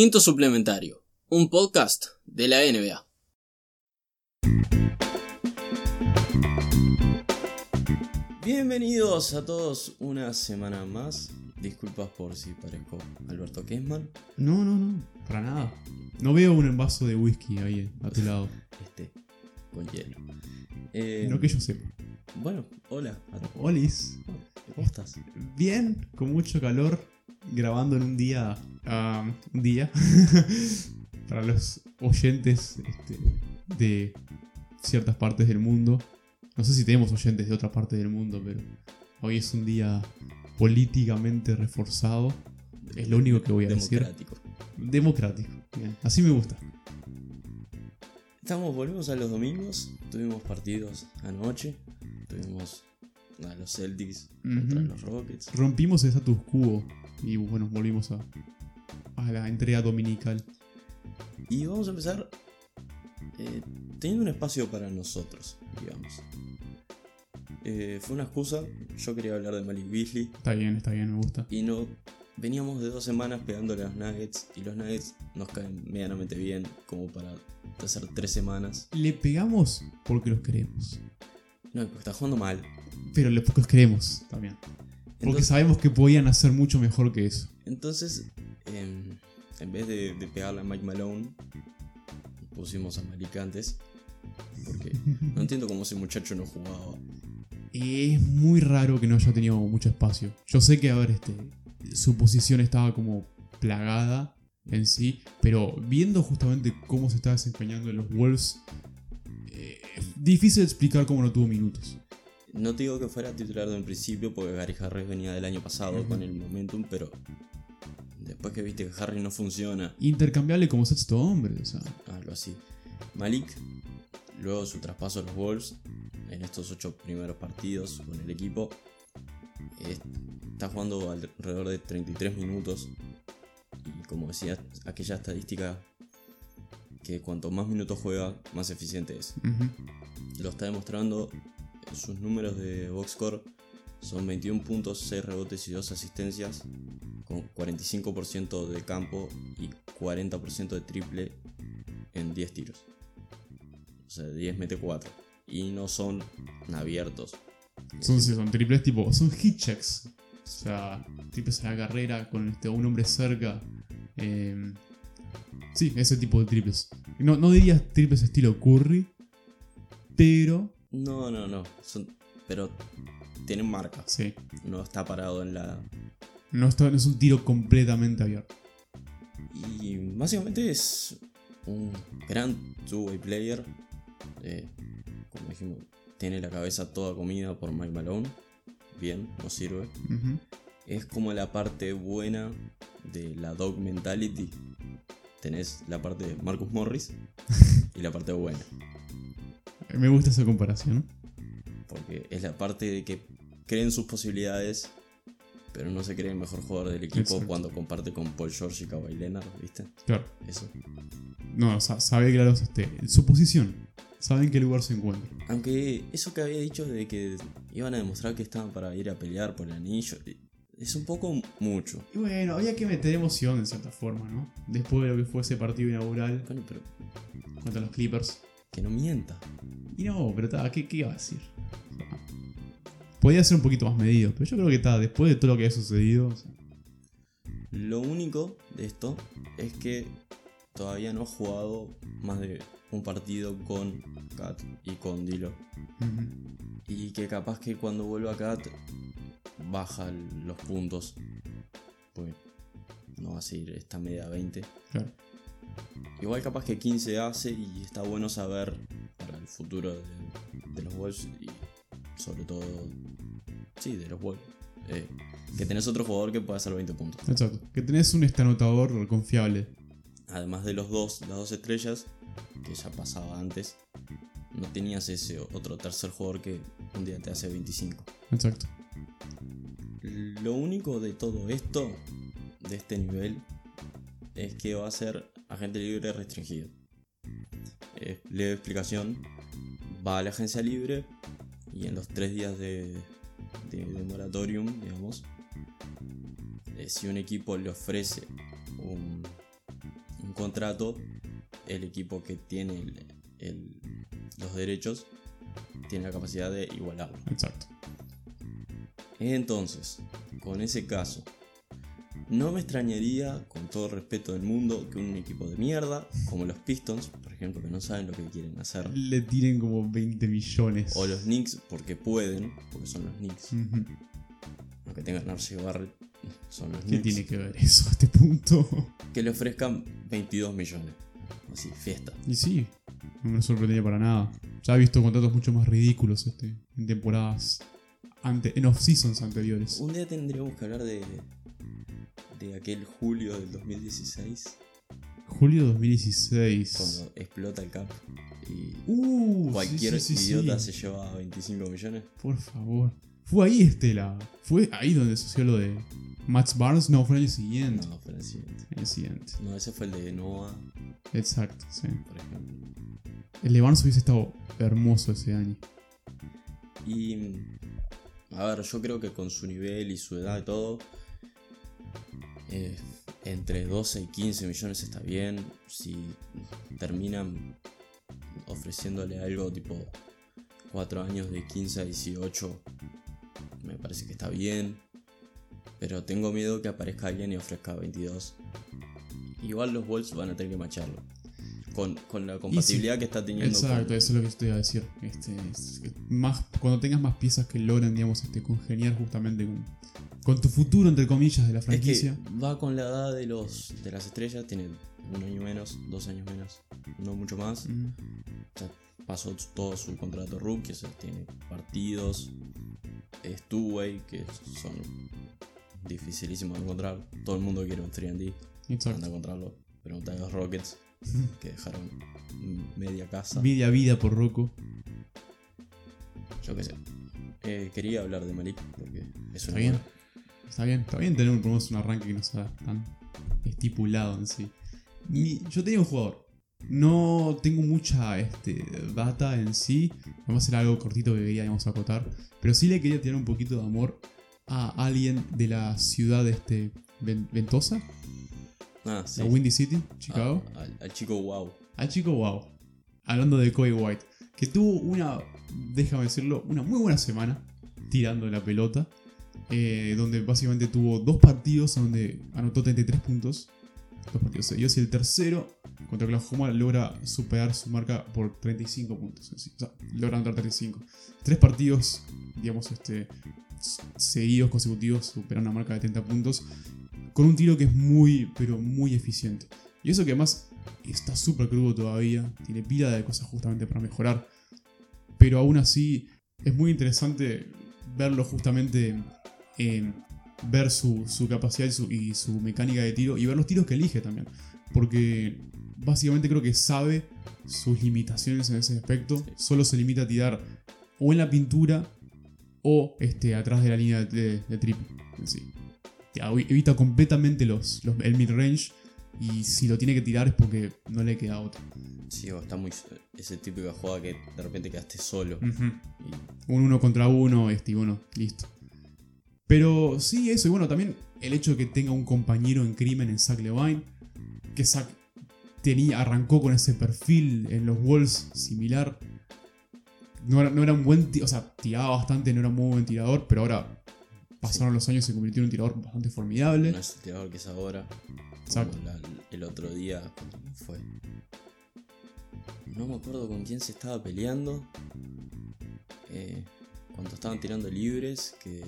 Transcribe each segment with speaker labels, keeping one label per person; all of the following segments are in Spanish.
Speaker 1: Quinto Suplementario, un podcast de la NBA. Bienvenidos a todos una semana más. Disculpas por si parezco Alberto Kessman.
Speaker 2: No, no, no, para nada. No veo un envaso de whisky ahí a tu lado.
Speaker 1: Este, con hielo. Eh,
Speaker 2: No que yo sepa.
Speaker 1: Bueno, hola.
Speaker 2: Olis.
Speaker 1: ¿Cómo estás?
Speaker 2: Bien, con mucho calor, grabando en un día. ah, un día. para los oyentes este, de ciertas partes del mundo. No sé si tenemos oyentes de otra parte del mundo, pero hoy es un día políticamente reforzado. Es lo único que voy a decir.
Speaker 1: Democrático.
Speaker 2: Democrático. Bien, así me gusta.
Speaker 1: Estamos, volvemos a los domingos. Tuvimos partidos anoche. Tuvimos a los Celtics contra
Speaker 2: Ujú.
Speaker 1: los Rockets.
Speaker 2: Rompimos el status quo y bueno, volvimos a, a la entrega dominical.
Speaker 1: Y vamos a empezar eh, teniendo un espacio para nosotros, digamos. Eh, fue una excusa. Yo quería hablar de Malik Beasley.
Speaker 2: Está bien, está bien, me gusta.
Speaker 1: Y no. Veníamos de dos semanas pegándole a los Nuggets. Y los Nuggets nos caen medianamente bien. Como para hacer tres semanas.
Speaker 2: Le pegamos porque los queremos.
Speaker 1: No, porque está jugando mal.
Speaker 2: Pero los queremos también. Porque
Speaker 1: Entonces,
Speaker 2: sabemos que podían hacer mucho mejor que eso.
Speaker 1: entonces em, en vez de, de pegarle a Mike Malone, pusimos a Malik antes. Porque no entiendo cómo ese muchacho no jugaba.
Speaker 2: Es muy raro que no haya tenido mucho espacio. Yo sé que, a ver, este, su posición estaba como plagada en sí, pero viendo justamente cómo se estaba desempeñando en los Wolves, difícil de explicar cómo no tuvo minutos.
Speaker 1: No te digo que fuera titular de un principio porque Gary Harris venía del año pasado con el momentum, pero después que viste que Harris no funciona,
Speaker 2: Intercambiable como sexto hombre, o sea.
Speaker 1: algo así. Malik, luego su traspaso a los Wolves, en estos ocho primeros partidos con el equipo, está jugando alrededor de 33 minutos. Y como decía aquella estadística, que cuanto más minutos juega, más eficiente es. Lo está demostrando. Sus números de box score son 21 puntos, 6 rebotes y 2 asistencias, con 45% de campo y 40% de triple en 10 tiros. O sea, 10 mete 4. Y no son abiertos.
Speaker 2: Son, sí, son triples tipo, son hit checks. O sea, triples a la carrera con este, un hombre cerca. Eh, sí, ese tipo de triples. No, no dirías triples estilo Curry, pero
Speaker 1: No, no, no. Son, pero tienen marca.
Speaker 2: sí.
Speaker 1: No está parado en la.
Speaker 2: No, está- no es un tiro completamente abierto.
Speaker 1: Y básicamente es un gran two-way player. Eh, como dijimos, tiene la cabeza toda comida por Mike Malone. Bien, no sirve.
Speaker 2: Ujú.
Speaker 1: Es como la parte buena de la dog mentality. Tenés la parte de Marcus Morris y la parte buena.
Speaker 2: Me gusta esa comparación.
Speaker 1: Porque es la parte de que creen sus posibilidades, pero no se cree el mejor jugador del equipo
Speaker 2: Exacto.
Speaker 1: cuando comparte con Paul George y Kawhi Leonard, ¿viste?
Speaker 2: Claro.
Speaker 1: Eso.
Speaker 2: No, sa- sabe claro este, su posición. Sabe en qué lugar se encuentra.
Speaker 1: Aunque eso que había dicho de que iban a demostrar que estaban para ir a pelear por el anillo, es un poco mucho.
Speaker 2: Y bueno, había que meter emoción en cierta forma, ¿no? Después de lo que fue ese partido inaugural
Speaker 1: Bueno, pero
Speaker 2: contra los Clippers.
Speaker 1: que no mienta.
Speaker 2: Y no, pero ta, ¿qué, ¿qué iba a decir? Podía ser un poquito más medido, pero yo creo que está, después de todo lo que ha sucedido. o sea,
Speaker 1: Lo único de esto es que todavía no ha jugado más de un partido con Kat y con Dilo. Y que capaz que cuando vuelva Kat baja los puntos. Pues no va a seguir esta media 20.
Speaker 2: claro.
Speaker 1: Igual capaz que 15 hace y está bueno saber para el futuro de, de los Wolves y sobre todo, sí, de los Wolves. eh, que tenés otro jugador que pueda hacer 20 puntos.
Speaker 2: Exacto. Que tenés un estanotador confiable.
Speaker 1: Además de los dos, las dos estrellas, que ya pasaba antes, no tenías ese otro tercer jugador que un día te hace 25.
Speaker 2: Exacto.
Speaker 1: Lo único de todo esto, de este nivel, es que va a ser agente libre restringido. Eh, leve explicación, va a la agencia libre y en los tres días de, de, de moratorium, digamos, eh, si un equipo le ofrece un, contrato, el equipo que tiene el- el- los derechos tiene la capacidad de igualarlo.
Speaker 2: Exacto.
Speaker 1: Entonces, con ese caso, no me extrañaría, con todo el respeto del mundo, que un equipo de mierda, como los Pistons, por ejemplo, que no saben lo que quieren hacer,
Speaker 2: Le tiren como 20 millones.
Speaker 1: o los Knicks, porque pueden, porque son los Knicks, aunque tengan Arce Barrett, son los
Speaker 2: ¿Qué
Speaker 1: Knicks,
Speaker 2: tiene que ver eso a este punto?
Speaker 1: que le ofrezcan 22 millones. Así, fiesta.
Speaker 2: Y sí, no me sorprendería para nada. Ya he visto contratos mucho más ridículos este, en temporadas ante, en off-seasons anteriores.
Speaker 1: Un día tendríamos que hablar de, de aquel julio del 2016,
Speaker 2: Julio 2016.
Speaker 1: cuando explota el cap y
Speaker 2: Uh,
Speaker 1: cualquier
Speaker 2: sí, sí, sí.
Speaker 1: idiota se lleva 25 millones.
Speaker 2: Por favor. Fue ahí Estela. Fue ahí donde sucedió lo de Max Barnes. No, fue el año siguiente.
Speaker 1: No, fue el siguiente.
Speaker 2: El siguiente.
Speaker 1: No, ese fue el de Noah,
Speaker 2: Exacto, sí.
Speaker 1: por ejemplo.
Speaker 2: El de Barnes hubiese estado hermoso ese año.
Speaker 1: Y. A ver, yo creo que con su nivel y su edad y todo. eh, entre 12 y 15 millones está bien. Si terminan ofreciéndole algo tipo 4 años de 15 a 18, me parece que está bien. Pero tengo miedo que aparezca alguien y ofrezca 22. Igual los Wolves van a tener que macharlo. Con, con la compatibilidad que está teniendo
Speaker 2: Exacto,
Speaker 1: con,
Speaker 2: eso es lo que iba a decir. Este, es- más, cuando tengas más piezas que logran, digamos, este, congeniar justamente con, con tu futuro, entre comillas, de la
Speaker 1: Es que
Speaker 2: franquicia.
Speaker 1: va con la edad de los de las estrellas, tiene un año menos, dos años menos, no mucho más. Pasó todo su contrato rookie, o sea, tiene partidos, es two-way, que son dificilísimos de encontrar. Todo el mundo quiere un 3D,
Speaker 2: Exacto.
Speaker 1: anda a encontrarlo. Pregunta a los Rockets, que dejaron media casa.
Speaker 2: Vida a vida por Rocco.
Speaker 1: Yo qué sé. Eh, quería hablar de Malik, porque es
Speaker 2: Está
Speaker 1: una
Speaker 2: bien.
Speaker 1: buena-
Speaker 2: Está bien, está bien tener por lo menos un arranque que no sea tan estipulado en sí. Mi- yo tenía un jugador. No tengo mucha este, data en sí. Vamos a hacer algo cortito que queríamos acotar. Pero sí le quería tirar un poquito de amor a alguien de la ciudad este, Ven- ventosa,
Speaker 1: Ah, sí.
Speaker 2: la Windy City, Chicago.
Speaker 1: Ah, al, al chico wow.
Speaker 2: Al chico wow. Hablando de Kobe White. Que tuvo una, déjame decirlo, una muy buena semana tirando la pelota. eh, donde básicamente tuvo dos partidos donde anotó 33 puntos. Dos partidos seguidos. Y el tercero, contra Oklahoma, logra superar su marca por 35 puntos. O sea, logra anotar 35. Tres partidos, digamos, este, seguidos, consecutivos, superan una marca de 30 puntos. Con un tiro que es muy, pero muy eficiente. Y eso que además está súper crudo todavía, tiene pila de cosas justamente para mejorar. Pero aún así es muy interesante verlo justamente en ver su, su capacidad y su, y su mecánica de tiro y ver los tiros que elige también. Porque básicamente creo que sabe sus limitaciones en ese aspecto. Solo se limita a tirar o en la pintura o este, atrás de la línea de, de triple. sí. Evita completamente los, los- el mid-range y si lo tiene que tirar es porque no le queda otro.
Speaker 1: Sí, o está muy. Ese típica jugada que de repente quedaste solo. Y
Speaker 2: Un uno contra uno, este, y bueno, listo. Pero sí, eso, y bueno, también el hecho de que tenga un compañero en crimen en Zach Levine, que Zach tenía, arrancó con ese perfil en los Wolves similar. No era, no era un buen, ti- o sea, tiraba bastante, no era un muy buen tirador, pero ahora pasaron los años y se convirtió en un tirador bastante formidable.
Speaker 1: no es el tirador que es ahora.
Speaker 2: Exacto.
Speaker 1: La- el otro día ¿cuándo fue. No me acuerdo con quién se estaba peleando. Eh, cuando estaban tirando libres, que,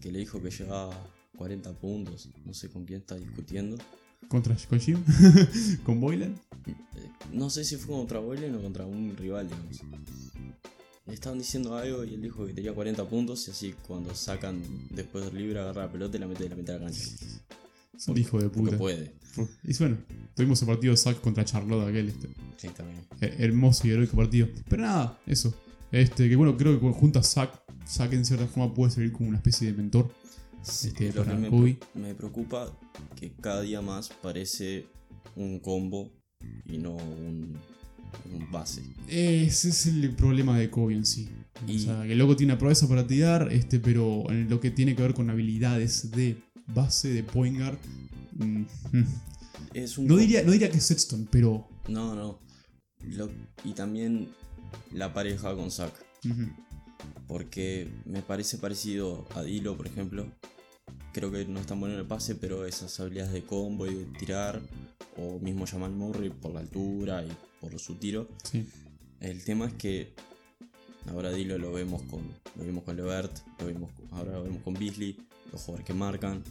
Speaker 1: que le dijo que llevaba 40 puntos. No sé con quién está discutiendo.
Speaker 2: Contra con Jim, con Boylan.
Speaker 1: Eh, no sé si fue contra Boylen o contra un rival, digamos. Le estaban diciendo algo y él dijo que tenía 40 puntos y así cuando sacan después del libre agarra la pelota y la mete de la mitad de la cancha.
Speaker 2: Es un hijo de puta.
Speaker 1: puede.
Speaker 2: Y bueno, tuvimos el partido de contra Charlotte aquel, este.
Speaker 1: Sí, también.
Speaker 2: Eh, hermoso y heroico partido. Pero nada, eso. Este, que bueno, creo que junto a Zack, Zack en cierta forma puede servir como una especie de mentor.
Speaker 1: Sí,
Speaker 2: Este,
Speaker 1: lo que
Speaker 2: para
Speaker 1: me,
Speaker 2: Kobe.
Speaker 1: pre- me preocupa que cada día más parece un combo y no un, un base.
Speaker 2: Ese es el problema de Kobe en sí.
Speaker 1: Y-
Speaker 2: O sea, que el loco tiene una proeza para tirar, este, pero en lo que tiene que ver con habilidades de base, de point guard, mm, mm,
Speaker 1: es un.
Speaker 2: No diría, no diría que es Sexton, pero.
Speaker 1: No, no. Lo- y también la pareja con Zack. Porque me parece parecido a Dilo, por ejemplo. Creo que no es tan bueno en el pase, pero esas habilidades de combo y de tirar, o mismo Jamal Murray por la altura y por su tiro.
Speaker 2: sí.
Speaker 1: El tema es que ahora Dilo lo vemos con lo vimos con Levert, lo vimos, ahora lo vemos con Beasley, los jugadores que marcan,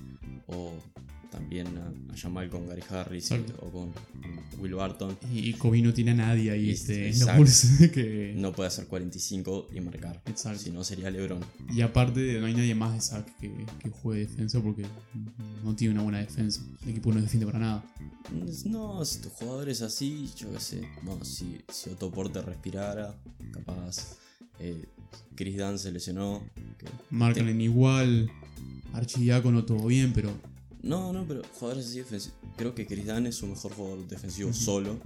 Speaker 1: o también a, a Jamal con Gary Harris o con Will Barton.
Speaker 2: Y, Kobe no tiene a nadie ahí este,
Speaker 1: exacto.
Speaker 2: Bulls que.
Speaker 1: No puede hacer 45 y marcar.
Speaker 2: Exacto.
Speaker 1: Si no sería LeBron.
Speaker 2: Y aparte, no hay nadie más de Zack que, que juegue defensa porque no tiene una buena defensa. El equipo no defiende para nada.
Speaker 1: No, si tu jugador es así, yo qué sé. No, si, si Otto Porter respirara, capaz. Eh, Chris Dunn se lesionó. que-
Speaker 2: Marcan en igual. Archidiácono todo bien, pero.
Speaker 1: No, no, pero jugadores así defensivos. Creo que Chris Dunn es su mejor jugador defensivo solo.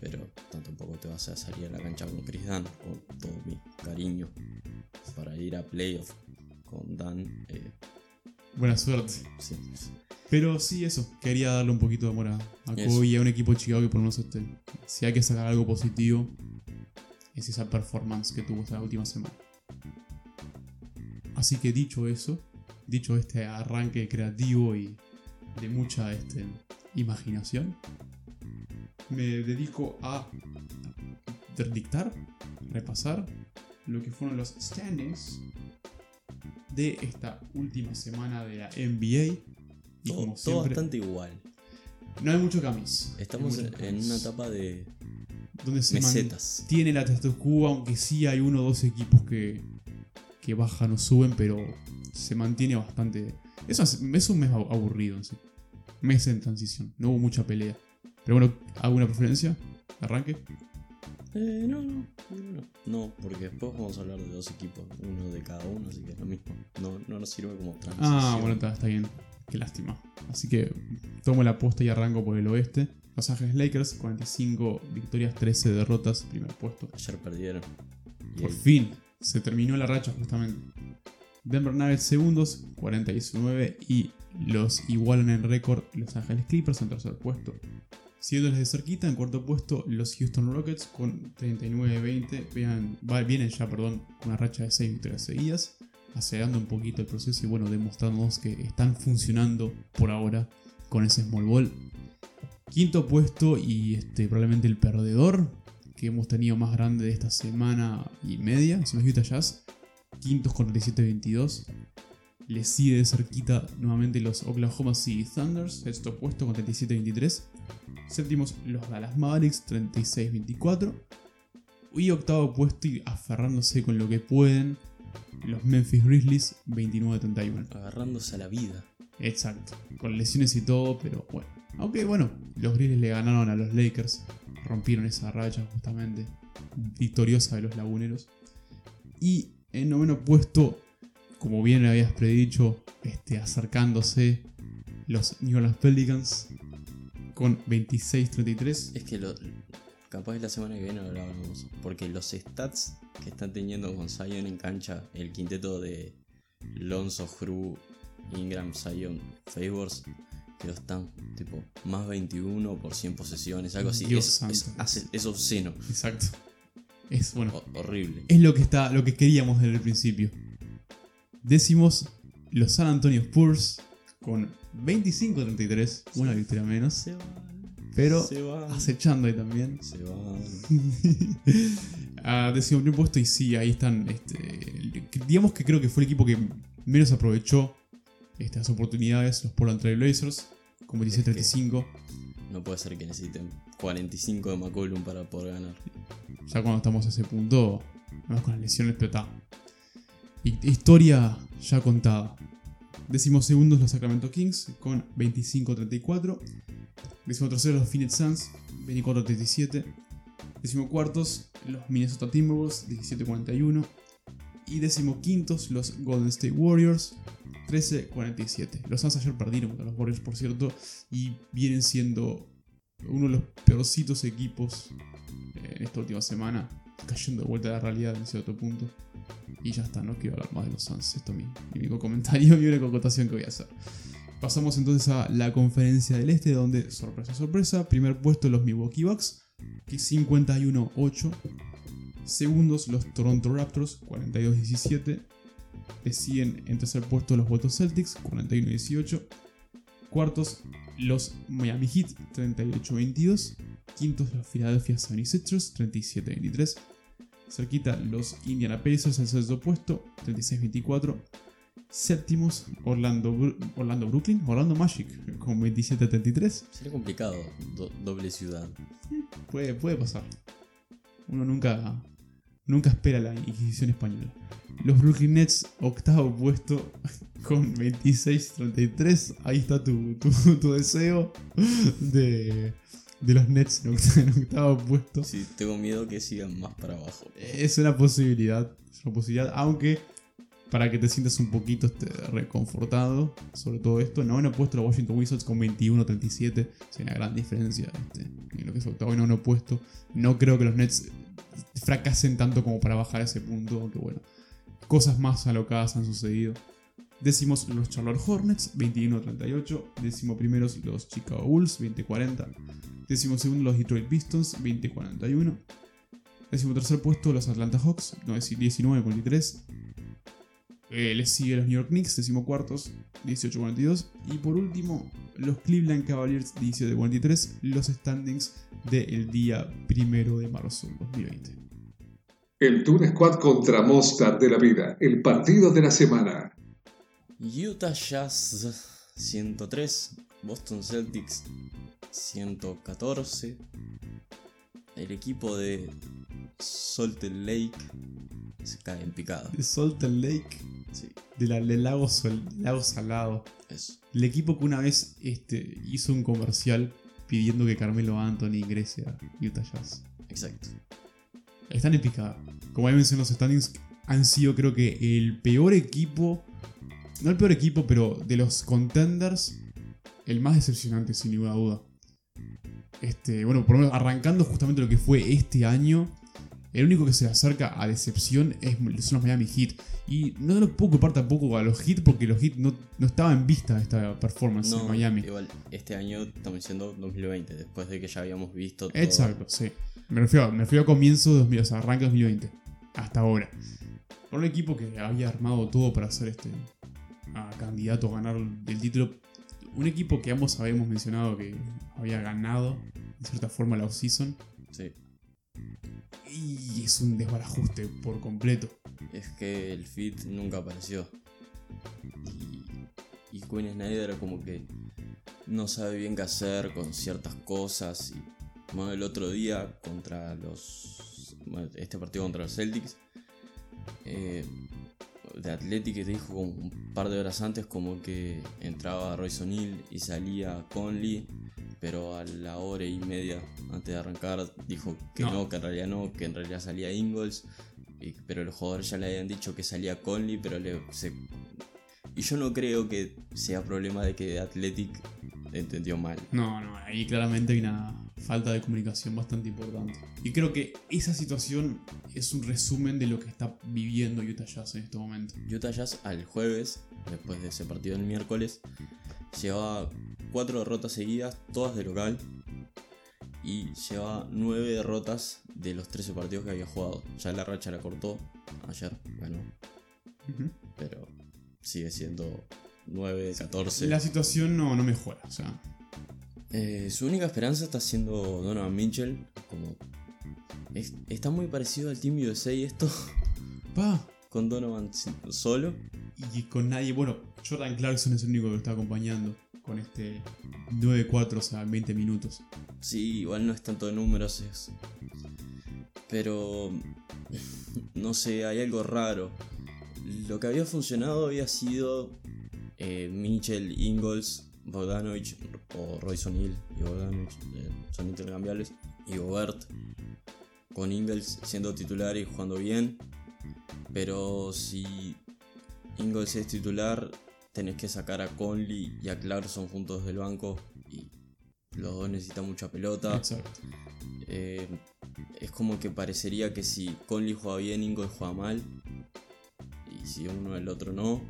Speaker 1: Pero tampoco te vas a salir a la cancha con Chris Dunn. Con todo mi cariño. Para ir a playoff con Dunn. eh,
Speaker 2: Buena suerte.
Speaker 1: sí, sí.
Speaker 2: Pero sí, eso. Quería darle un poquito de amor a. Kobe y a un equipo de Chicago que por lo menos este, si hay que sacar algo positivo, es esa performance que tuvo esta última semana. Así que dicho eso, dicho este arranque creativo y de mucha este, imaginación, me dedico a dictar, repasar lo que fueron los standings de esta última semana de la NBA. Y
Speaker 1: Todo,
Speaker 2: como
Speaker 1: todo
Speaker 2: siempre,
Speaker 1: bastante igual.
Speaker 2: no hay mucho camis.
Speaker 1: Estamos en, una etapa de
Speaker 2: donde se
Speaker 1: mesetas.
Speaker 2: mantiene la quo, aunque sí hay uno o dos equipos que, que bajan o suben, pero se mantiene bastante. Es, un- es un mes abu- aburrido en sí. Mes en transición, no hubo mucha pelea. Pero bueno, ¿alguna preferencia? ¿Arranque?
Speaker 1: Eh, no, no, no, no, porque después vamos a hablar de dos equipos, uno de cada uno, así que es lo mismo. No, no nos sirve como transición.
Speaker 2: Ah, bueno, está, está bien. Qué lástima. Así que tomo la posta y arranco por el oeste. Los Ángeles Lakers, 45 victorias, 13 derrotas, primer puesto.
Speaker 1: Ayer perdieron.
Speaker 2: Por fin, se terminó la racha justamente. Denver Nuggets segundos, 49 y los igualan en récord Los Ángeles Clippers en tercer puesto. Siguiéndoles de cerquita, en cuarto puesto, los Houston Rockets con 39-20. Vean- va- Vienen ya, perdón, una racha de 6 victorias seguidas, acelerando un poquito el proceso y bueno, demostrándonos que están funcionando por ahora con ese small ball. Quinto puesto y este, probablemente el perdedor que hemos tenido más grande de esta semana y media son los Utah Jazz. Quintos con 37-22. Le sigue de cerquita nuevamente los Oklahoma City Thunders, sexto puesto con 37-23. Séptimos los Dallas Mavericks, 36-24. Y octavo puesto y aferrándose con lo que pueden, los Memphis Grizzlies, 29-31.
Speaker 1: Agarrándose a la vida.
Speaker 2: Exacto, con lesiones y todo, pero bueno. Aunque bueno, los Grizzlies le ganaron a los Lakers, rompieron esa racha justamente, victoriosa de los laguneros. Y en noveno puesto, como bien habías predicho, este, acercándose los New Orleans Pelicans con 26-33.
Speaker 1: Es que lo, capaz la semana que viene lo hablábamos. Porque los stats que están teniendo con Zion en cancha, el quinteto de Lonzo, Hru, Ingram, Zion, Favors, que están tipo más 21 por 100 posesiones, algo así. Es, es, hace- es obsceno,
Speaker 2: Exacto. Es bueno.
Speaker 1: ho- horrible.
Speaker 2: Es lo que está, lo que queríamos desde el principio. Décimos los San Antonio Spurs con 25-33, una victoria menos,
Speaker 1: Se van,
Speaker 2: pero
Speaker 1: se van,
Speaker 2: acechando ahí también.
Speaker 1: se van.
Speaker 2: a décimo primer puesto y sí, ahí están. Este, digamos que creo que fue el equipo que menos aprovechó estas oportunidades, los Portland Trail Blazers, con 27-35.
Speaker 1: No puede ser que necesiten 45 de McCollum para poder ganar.
Speaker 2: Ya cuando estamos a ese punto, vamos con las lesiones, pero está. Hi- Historia ya contada. Décimos segundos los Sacramento Kings con 25-34. Décimo tercero los Phoenix Suns, 24-37. Décimo cuartos los Minnesota Timberwolves, 17-41. Y décimo quintos los Golden State Warriors, 13-47. Los Suns ayer perdieron contra los Warriors, por cierto, y vienen siendo uno de los peorcitos equipos eh, en esta última semana, cayendo de vuelta a la realidad en cierto punto. Y ya está, no quiero hablar más de los Suns. Esto es mi, único comentario, mi única acotación que voy a hacer. Pasamos entonces a la conferencia del este, donde, sorpresa, sorpresa, primer puesto los Milwaukee Bucks, que 51-8. Segundos los Toronto Raptors, 42-17. Le siguen en tercer puesto los Boston Celtics, 41-18. Cuartos los Miami Heat, 38-22. Quintos los Philadelphia 76ers, 37-23. Cerquita los Indiana Pacers, el sexto puesto, 36-24. Séptimos Orlando, Orlando Brooklyn, Orlando Magic, con 27-33.
Speaker 1: Sería complicado, doble ciudad.
Speaker 2: Puede, puede pasar. Uno nunca, nunca espera la Inquisición española. Los Brooklyn Nets, octavo puesto, con 26-33. Ahí está tu, tu deseo de de los Nets en octavo puesto.
Speaker 1: Sí, tengo miedo que sigan más para abajo.
Speaker 2: Es una posibilidad, es una posibilidad, aunque para que te sientas un poquito este, reconfortado sobre todo esto, no han puesto los Washington Wizards con 21-37, es una gran diferencia este, en lo que es octavo y no puesto. No creo que los Nets fracasen tanto como para bajar ese punto, aunque bueno, cosas más alocadas han sucedido. Décimos los Charlotte Hornets, 21-38. Décimo primeros los Chicago Bulls, 20-40. Décimo segundo los Detroit Pistons, 20-41. Décimo tercer puesto los Atlanta Hawks, 19-43. Eh, les sigue los New York Knicks, décimo cuartos, 18-42. Y por último, los Cleveland Cavaliers, 17-43. Los standings del día primero de marzo 2020.
Speaker 3: El Tour Squad contra Mostar de la Vida, el partido de la semana.
Speaker 1: Utah Jazz 103, Boston Celtics 114. El equipo de Salt Lake se cae en picada.
Speaker 2: De Salt Lake.
Speaker 1: Sí.
Speaker 2: De la, del lago, lago Salado.
Speaker 1: Eso.
Speaker 2: El equipo que una vez este, hizo un comercial pidiendo que Carmelo Anthony ingrese a Utah Jazz.
Speaker 1: Exacto.
Speaker 2: Están en picada. Como ya mencioné, los standings han sido creo que el peor equipo. No el peor equipo, pero de los contenders, el más decepcionante sin ninguna duda. Este, bueno, por lo menos arrancando justamente lo que fue este año, el único que se acerca a decepción es, son los Miami Heat. Y no lo puedo culpar tampoco a los Heat porque los Heat no, no estaba en vista esta performance en Miami.
Speaker 1: Igual, este año estamos diciendo 2020, después de que ya habíamos visto todo.
Speaker 2: Exacto, sí. Me refiero, me refiero a comienzo de 2000, o sea, arranque 2020. Hasta ahora. Por un equipo que había armado todo para ser este candidato a ganar el título un equipo que ambos habíamos mencionado que había ganado, de cierta forma, la off-season.
Speaker 1: Sí.
Speaker 2: Y es un desbarajuste por completo.
Speaker 1: Es que el fit nunca apareció. Y, y Quinn Snyder como que no sabe bien qué hacer con ciertas cosas. Y bueno, el otro día contra los... este partido contra los Celtics. Eh, de Athletic dijo un par de horas antes como que entraba Royce O'Neill y salía Conley, pero a la hora y media antes de arrancar dijo que no, que en realidad no, que en realidad salía Ingalls, pero los jugadores ya le habían dicho que salía Conley, pero le, y yo no creo que sea problema de que Athletic entendió mal.
Speaker 2: No, no, ahí claramente hay una falta de comunicación bastante importante. Y creo que esa situación es un resumen de lo que está viviendo Utah Jazz en este momento.
Speaker 1: Utah Jazz al jueves, después de ese partido del miércoles, llevaba cuatro derrotas seguidas, todas de local. Y llevaba nueve derrotas de los 13 partidos que había jugado. Ya la racha la cortó. Ayer ganó. Pero sigue siendo 9, 14.
Speaker 2: La situación no, no mejora, o sea.
Speaker 1: Eh, su única esperanza está siendo Donovan Mitchell. Como. está muy parecido al Team USA esto.
Speaker 2: Pa.
Speaker 1: Con Donovan solo.
Speaker 2: Y con nadie. Bueno, Jordan Clarkson es el único que lo está acompañando. Con este 9-4, o sea, 20 minutos.
Speaker 1: Sí, igual no es tanto de números. Es... Pero. No sé, hay algo raro. Lo que había funcionado había sido eh, Mitchell, Ingalls, Bogdanovich o Royce O'Neill y Bogdanovich eh, son intercambiables. Y Gobert con Ingalls siendo titular y jugando bien. Pero si Ingalls es titular tenés que sacar a Conley y a Clarkson juntos del banco. Y los dos necesitan mucha pelota. Eh, es como que parecería que si Conley juega bien Ingalls juega mal. Y si uno el otro no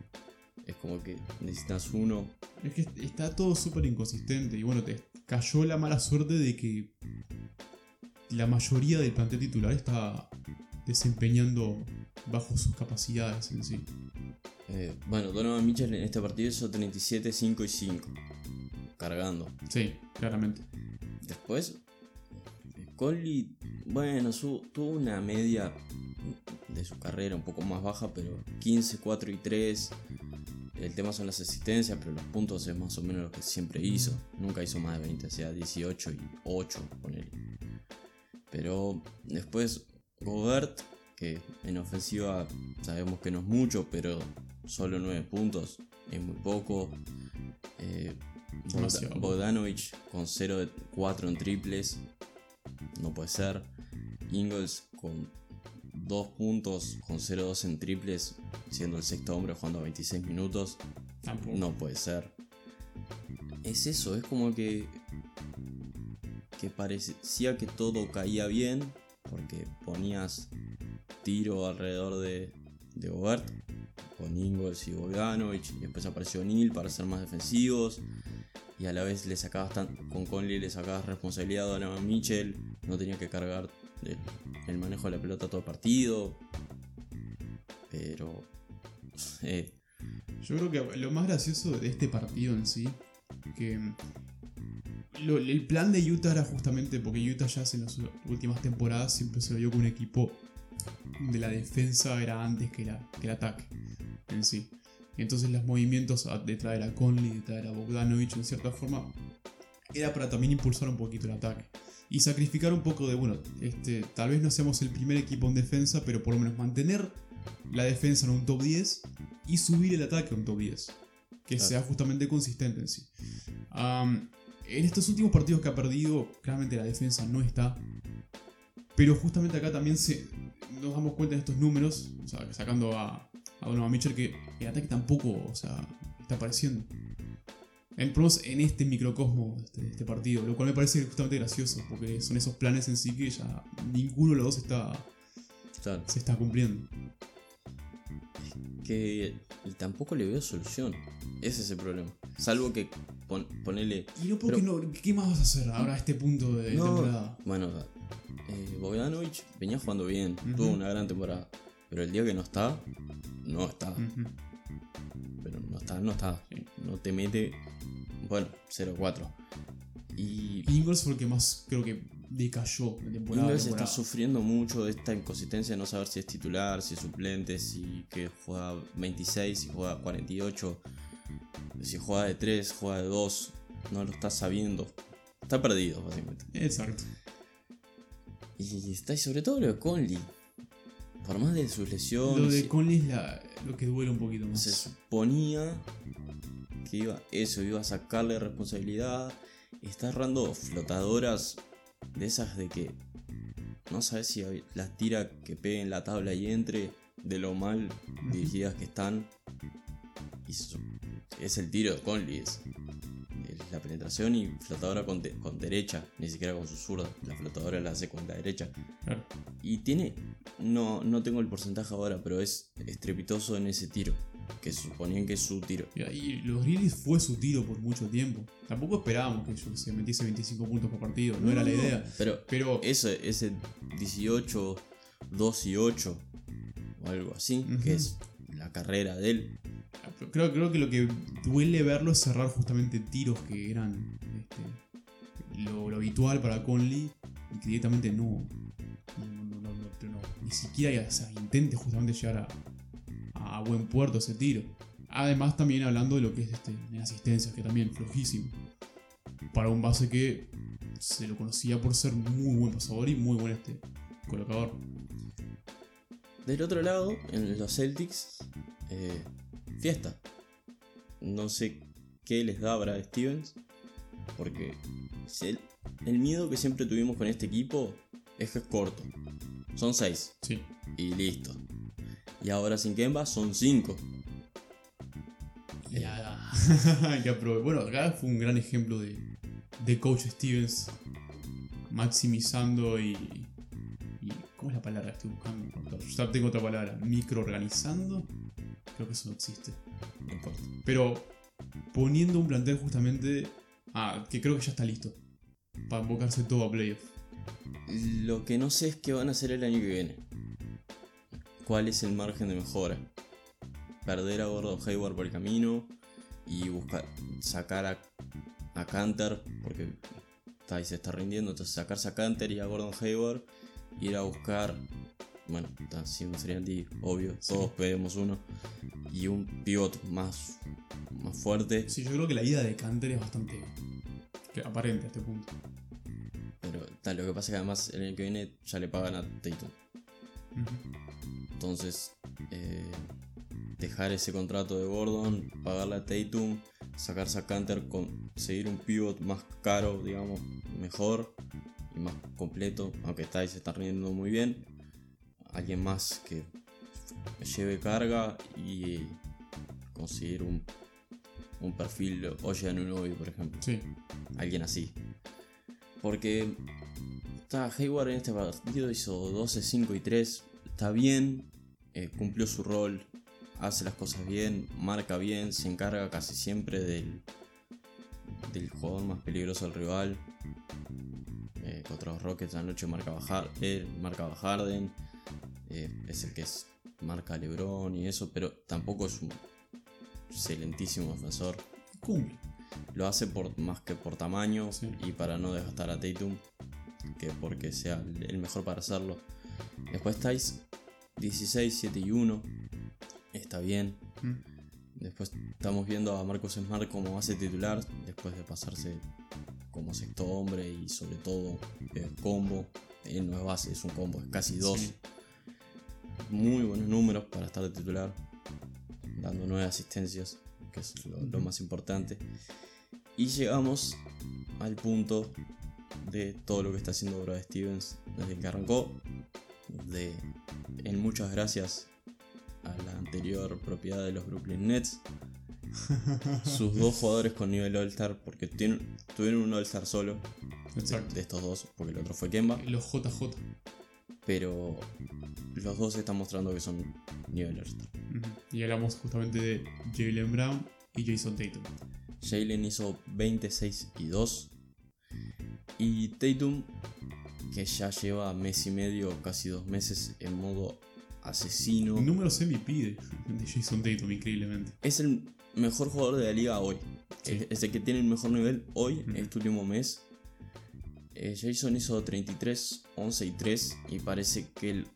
Speaker 1: es como que necesitas uno
Speaker 2: Es que está todo súper inconsistente. Y bueno, te cayó la mala suerte de que la mayoría del plantel titular está desempeñando bajo sus capacidades en sí.
Speaker 1: Eh, bueno, Donovan Mitchell en este partido hizo 37, 5 y 5. Cargando.
Speaker 2: Sí, claramente.
Speaker 1: Después, Conley, bueno, su- tuvo una media de su carrera un poco más baja, pero 15, 4 y 3. El tema son las asistencias, pero los puntos es más o menos lo que siempre hizo. Nunca hizo más de 20, o sea, 18 y 8, ponele. Pero después, Gobert, que en ofensiva sabemos que no es mucho, pero solo 9 puntos es muy poco. Eh. Bogdanovich con 0 de 4 en triples, no puede ser. Ingles con 2 puntos, con 0-2 en triples, siendo el sexto hombre jugando a 26 minutos,
Speaker 2: Tampoco.
Speaker 1: no puede ser. Es eso, es como que. que parecía que todo caía bien, porque ponías tiro alrededor de, de Gobert, con Ingles y Bogdanovich, y después apareció Neil para ser más defensivos, y a la vez le sacabas tan, con Conley le sacabas responsabilidad a Donovan Mitchell, no tenía que cargar el, manejo de la pelota todo partido, pero. eh,
Speaker 2: Yo creo que lo más gracioso de este partido en sí, que el plan de Utah era justamente porque Utah ya en las últimas temporadas siempre se lo vio con un equipo de la defensa era antes que, el ataque en sí. Entonces los movimientos a- de traer a Conley, de traer a Bogdanovich en cierta forma, era para también impulsar un poquito el ataque. Y sacrificar un poco de, bueno, este, tal vez no seamos el primer equipo en defensa, pero por lo menos mantener la defensa en un top 10 y subir el ataque a un top 10. Que
Speaker 1: Claro.
Speaker 2: sea justamente consistente en sí. En estos últimos partidos que ha perdido, claramente la defensa no está. Pero justamente acá también se, nos damos cuenta de estos números, o sea, sacando a, a Donovan Mitchell, que el ataque tampoco o sea, está apareciendo. En, en este microcosmo de este, este partido, lo cual me parece justamente gracioso, porque son esos planes en sí que ya ninguno de los dos está,
Speaker 1: claro.
Speaker 2: se está cumpliendo.
Speaker 1: que y tampoco le veo solución. Ese es el problema. Salvo que pon- ponele.
Speaker 2: Y no, porque
Speaker 1: Pero-
Speaker 2: no, ¿qué más vas a hacer ahora a este punto de
Speaker 1: No,
Speaker 2: temporada?
Speaker 1: bueno, eh, Bogdanovich venía jugando bien, tuvo una gran temporada. Pero el día que no está, no está. Pero no está, no está. No te mete. Bueno, 0-4. Y
Speaker 2: Ingles fue el que más creo que decayó de temporada.
Speaker 1: Ingles está sufriendo mucho de esta inconsistencia de no saber si es titular, si es suplente, si que juega 26, si juega 48, si juega de 3, juega de 2, no lo está sabiendo. Está perdido, básicamente.
Speaker 2: Exacto.
Speaker 1: Y está y sobre todo lo de Conley. Por más de sus lesiones,
Speaker 2: Lo de Conley es la- lo que duele un poquito más.
Speaker 1: se suponía que iba eso, iba a sacarle responsabilidad. Está errando flotadoras de esas de que no sabes si las tira que peguen la tabla y entre de lo mal dirigidas que están. Y es el tiro de Conley, es, es la penetración y flotadora con, de- con derecha, ni siquiera con su zurda. La flotadora la hace con la derecha. Y tiene, no, no tengo el porcentaje ahora, pero es estrepitoso en ese tiro, que suponían que es su tiro.
Speaker 2: Y los Grizzlies fue su tiro por mucho tiempo. Tampoco esperábamos que se metiese 25 puntos por partido, no, era la idea.
Speaker 1: Pero
Speaker 2: Pero
Speaker 1: ese, ese 18, 2 y 8, o algo así, que es la carrera de él.
Speaker 2: creo, creo que lo que duele verlo es cerrar justamente tiros que eran este, lo, lo habitual para Conley y que directamente no, no, no, no, no- no- ni siquiera o sea, intente justamente llegar a, a buen puerto ese tiro. Además también hablando de lo que es este, en asistencias, que también flojísimo. Para un base que se lo conocía por ser muy buen pasador y muy buen este, colocador.
Speaker 1: Del otro lado, en los Celtics, eh, fiesta. No sé qué les da a Brad Stevens, porque el, el miedo que siempre tuvimos con este equipo es que es corto. Son 6
Speaker 2: Sí.
Speaker 1: y listo. Y ahora sin Kemba son 5.
Speaker 2: Ya, que aprove- Bueno, acá fue un gran ejemplo de, de Coach Stevens maximizando y, y- ¿Cómo es la palabra que estoy buscando? Ya tengo otra palabra. Microorganizando. Creo que eso no existe.
Speaker 1: No importa.
Speaker 2: Pero poniendo un plantel justamente ah, que creo que ya está listo para invocarse todo a playoff.
Speaker 1: Lo que no sé es qué van a hacer el año que viene. ¿Cuál es el margen de mejora? Perder a Gordon Hayward por el camino y buscar sacar a, a Canter porque está, se está rindiendo. Entonces sacarse a Canter y a Gordon Hayward, ir a buscar, bueno, está siendo sería obvio,
Speaker 2: Sí.
Speaker 1: todos pedimos uno, y un pivot más, más fuerte.
Speaker 2: Sí, yo creo que la ida de Canter es bastante aparente a este punto.
Speaker 1: Pero tal, lo que pasa es que además el año que viene ya le pagan a Tatum. Entonces, eh, dejar ese contrato de Gordon, pagarle a Tatum, sacarse a Canter, conseguir un pivot más caro, digamos, mejor y más completo, aunque se está rindiendo muy bien. Alguien más que lleve carga y conseguir un, un perfil Oye Anunoby, por ejemplo.
Speaker 2: Sí,
Speaker 1: Alguien así. Porque está Hayward en este partido hizo 12, 5 y 3. Está bien, eh, cumplió su rol, hace las cosas bien, marca bien, se encarga casi siempre del, jugador más peligroso del rival. Eh, contra los Rockets anoche marca bajar, él marca Harden, eh, es el que es, marca LeBron y eso, pero tampoco es un excelentísimo defensor
Speaker 2: cumple.
Speaker 1: Lo hace por más que por tamaño
Speaker 2: Sí.
Speaker 1: y para no desgastar a Tatum que porque sea el mejor para hacerlo. Después estáis 16, 7 y 1. Está bien.
Speaker 2: Mm.
Speaker 1: Después estamos viendo a Marcus Smart como base titular después de pasarse como sexto hombre y sobre todo eh, combo. Él no es base, es un combo, es casi dos.
Speaker 2: Sí.
Speaker 1: Muy buenos números para estar de titular, dando nueve asistencias, que es lo, lo más importante. Y llegamos al punto de todo lo que está haciendo Brad Stevens desde que arrancó. De, en muchas gracias a la anterior propiedad de los Brooklyn Nets. Sus dos jugadores con nivel All-Star, porque tienen- tuvieron un All-Star solo de, de estos dos, porque el otro fue Kemba.
Speaker 2: Los JJ.
Speaker 1: Pero los dos están mostrando que son nivel All-Star.
Speaker 2: Y hablamos justamente de Jalen Brown y Jason Tatum.
Speaker 1: Jalen hizo 26 y 2. Y Tatum, que ya lleva mes y medio, casi dos meses en modo asesino.
Speaker 2: Números MVP de, de Jason Tatum, increíblemente.
Speaker 1: Es el mejor jugador de la liga hoy.
Speaker 2: Sí.
Speaker 1: Es, el que tiene el mejor nivel hoy,
Speaker 2: Ujú.
Speaker 1: este último mes. Eh, Jason hizo 33, 11 y 3. Y parece que el,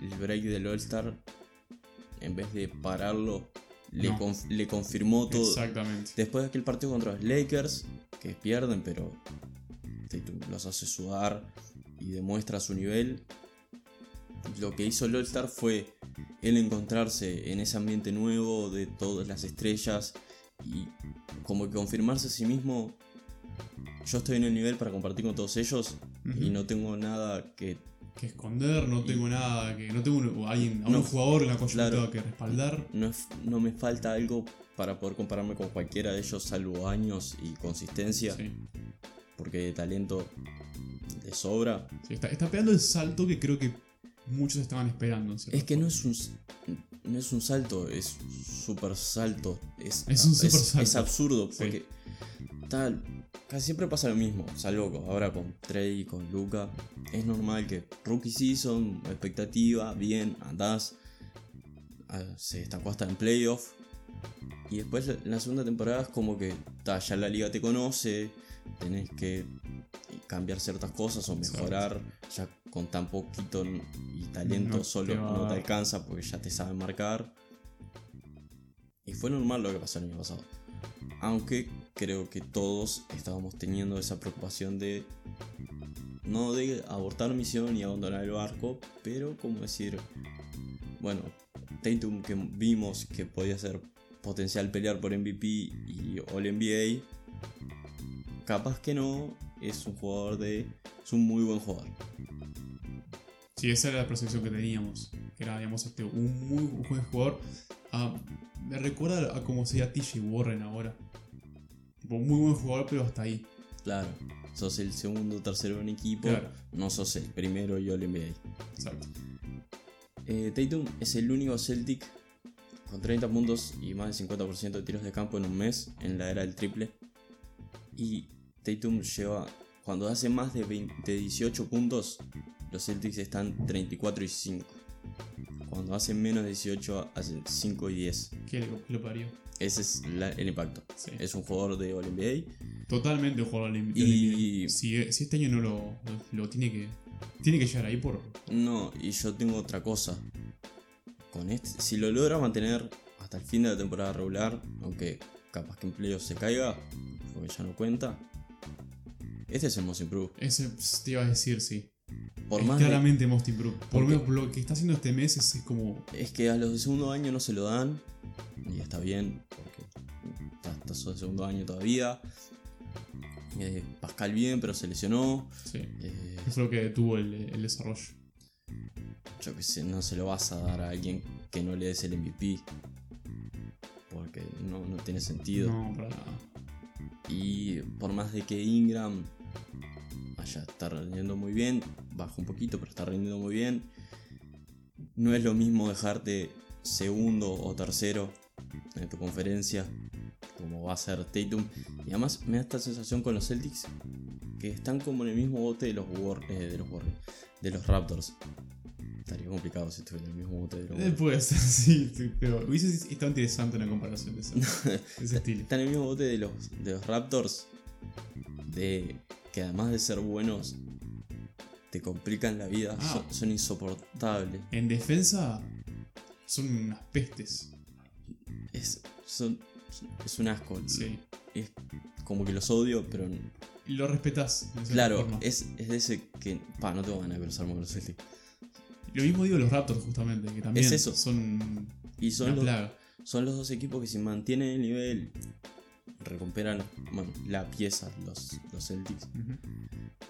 Speaker 1: el break del All-Star, en vez de pararlo, le,
Speaker 2: No.
Speaker 1: conf- le confirmó todo.
Speaker 2: Exactamente.
Speaker 1: Después de aquel partido contra los Lakers, que pierden, pero Tatum los hace sudar y demuestra su nivel. Lo que hizo All-Star fue él encontrarse en ese ambiente nuevo de todas las estrellas y como que confirmarse a sí mismo. Yo estoy en el nivel para compartir con todos ellos y no tengo nada que
Speaker 2: Que esconder, no tengo nada, que no tengo un, a alguien, a
Speaker 1: No,
Speaker 2: un jugador en la coyuntura
Speaker 1: claro.
Speaker 2: que respaldar.
Speaker 1: no, es- no me falta algo para poder compararme con cualquiera de ellos salvo años y consistencia
Speaker 2: Sí.
Speaker 1: porque de talento de sobra
Speaker 2: Sí, está, está pegando el salto que creo que muchos estaban esperando.
Speaker 1: Es que no es un no es un salto, es super salto. Es,
Speaker 2: Es un super salto.
Speaker 1: es absurdo
Speaker 2: Sí.
Speaker 1: porque tal, casi siempre pasa lo mismo, salvo ahora con Trey y con Luca. Es normal que rookie season, expectativa, bien, andás, ah, se destacó hasta en playoff. Y después en la segunda temporada es como que ta, ya la liga te conoce, tenés que cambiar ciertas cosas o mejorar ya con tan poquito y talento
Speaker 2: No
Speaker 1: solo
Speaker 2: a
Speaker 1: no te alcanza porque ya te saben marcar. Y fue normal lo que pasó el año pasado. Aunque creo que todos estábamos teniendo esa preocupación de no de abortar misión y abandonar el barco, pero como decir, bueno, Tatum que vimos que podía ser potencial pelear por MVP y All NBA, capaz que no, es un jugador de... es un muy buen jugador.
Speaker 2: Sí, esa era la percepción que teníamos. Que era, digamos, este, un muy buen jugador. Ah, me recuerda a como sería TJ Warren ahora. Muy buen jugador, pero hasta ahí.
Speaker 1: Claro, sos el segundo o tercero en equipo,
Speaker 2: Claro.
Speaker 1: no sos el primero y All NBA.
Speaker 2: Exacto.
Speaker 1: Eh, Tatum es el único Celtic con 30 puntos y más del 50% de tiros de campo en un mes en la era del triple. Y Tatum lleva, cuando hace más de, 20 de 18 puntos, los Celtics están 34 y 5. Cuando hace menos de 18, hacen 5 y 10.
Speaker 2: ¿Qué lo, qué lo parió?
Speaker 1: Ese es la- el impacto.
Speaker 2: Sí.
Speaker 1: Es un jugador de All NBA.
Speaker 2: Totalmente un jugador de
Speaker 1: Y-
Speaker 2: NBA. Si, si este año no lo, lo tiene que. Tiene que llegar ahí por.
Speaker 1: No, y yo tengo otra cosa. Con este, si lo logra mantener hasta el fin de la temporada regular, aunque capaz que playoffs se caiga, porque ya no cuenta. Este es el most improved.
Speaker 2: Ese te iba a decir, sí.
Speaker 1: Por
Speaker 2: es
Speaker 1: más de-
Speaker 2: claramente Most Improved. Por
Speaker 1: Porque-
Speaker 2: lo, por lo que está haciendo este mes es, es como.
Speaker 1: es que a los de segundo año no se lo dan. Y está bien, porque está, está solo de segundo año todavía. Eh, Pascal bien, pero se lesionó.
Speaker 2: Sí.
Speaker 1: Eh,
Speaker 2: es lo que detuvo el, el desarrollo.
Speaker 1: yo que sé, no se lo vas a dar a alguien que no le des el MVP. Porque no, no tiene sentido.
Speaker 2: No, para nada.
Speaker 1: Y por más de que Ingram vaya, está rindiendo muy bien, baja un poquito, pero está rindiendo muy bien. No es lo mismo dejarte segundo o tercero en tu conferencia, como va a ser Tatum. Y además me da esta sensación con los Celtics que están como en el mismo bote de los, War- eh, de los, Warriors, de los Raptors. Estaría complicado si estuvieran en el mismo bote de los
Speaker 2: Eh,
Speaker 1: Warriors.
Speaker 2: puede ser, sí, pero hubiese estado interesante una comparación de ese, de ese estilo.
Speaker 1: Está en el mismo bote de los, de los Raptors. De que además de ser buenos, te complican la vida.
Speaker 2: Ah.
Speaker 1: Son, son insoportables.
Speaker 2: En defensa, son unas pestes.
Speaker 1: Es, son, es un asco.
Speaker 2: Sí.
Speaker 1: Es como que los odio, pero
Speaker 2: Y lo respetas.
Speaker 1: claro, es, es de ese que. Pa, no tengo ganas de cruzarme con los Celtics.
Speaker 2: Lo mismo digo de los Raptors, justamente, que también
Speaker 1: Es eso.
Speaker 2: son
Speaker 1: Y son los,
Speaker 2: plaga.
Speaker 1: son los dos equipos que si mantienen el nivel, recuperan bueno, la pieza, los, los Celtics.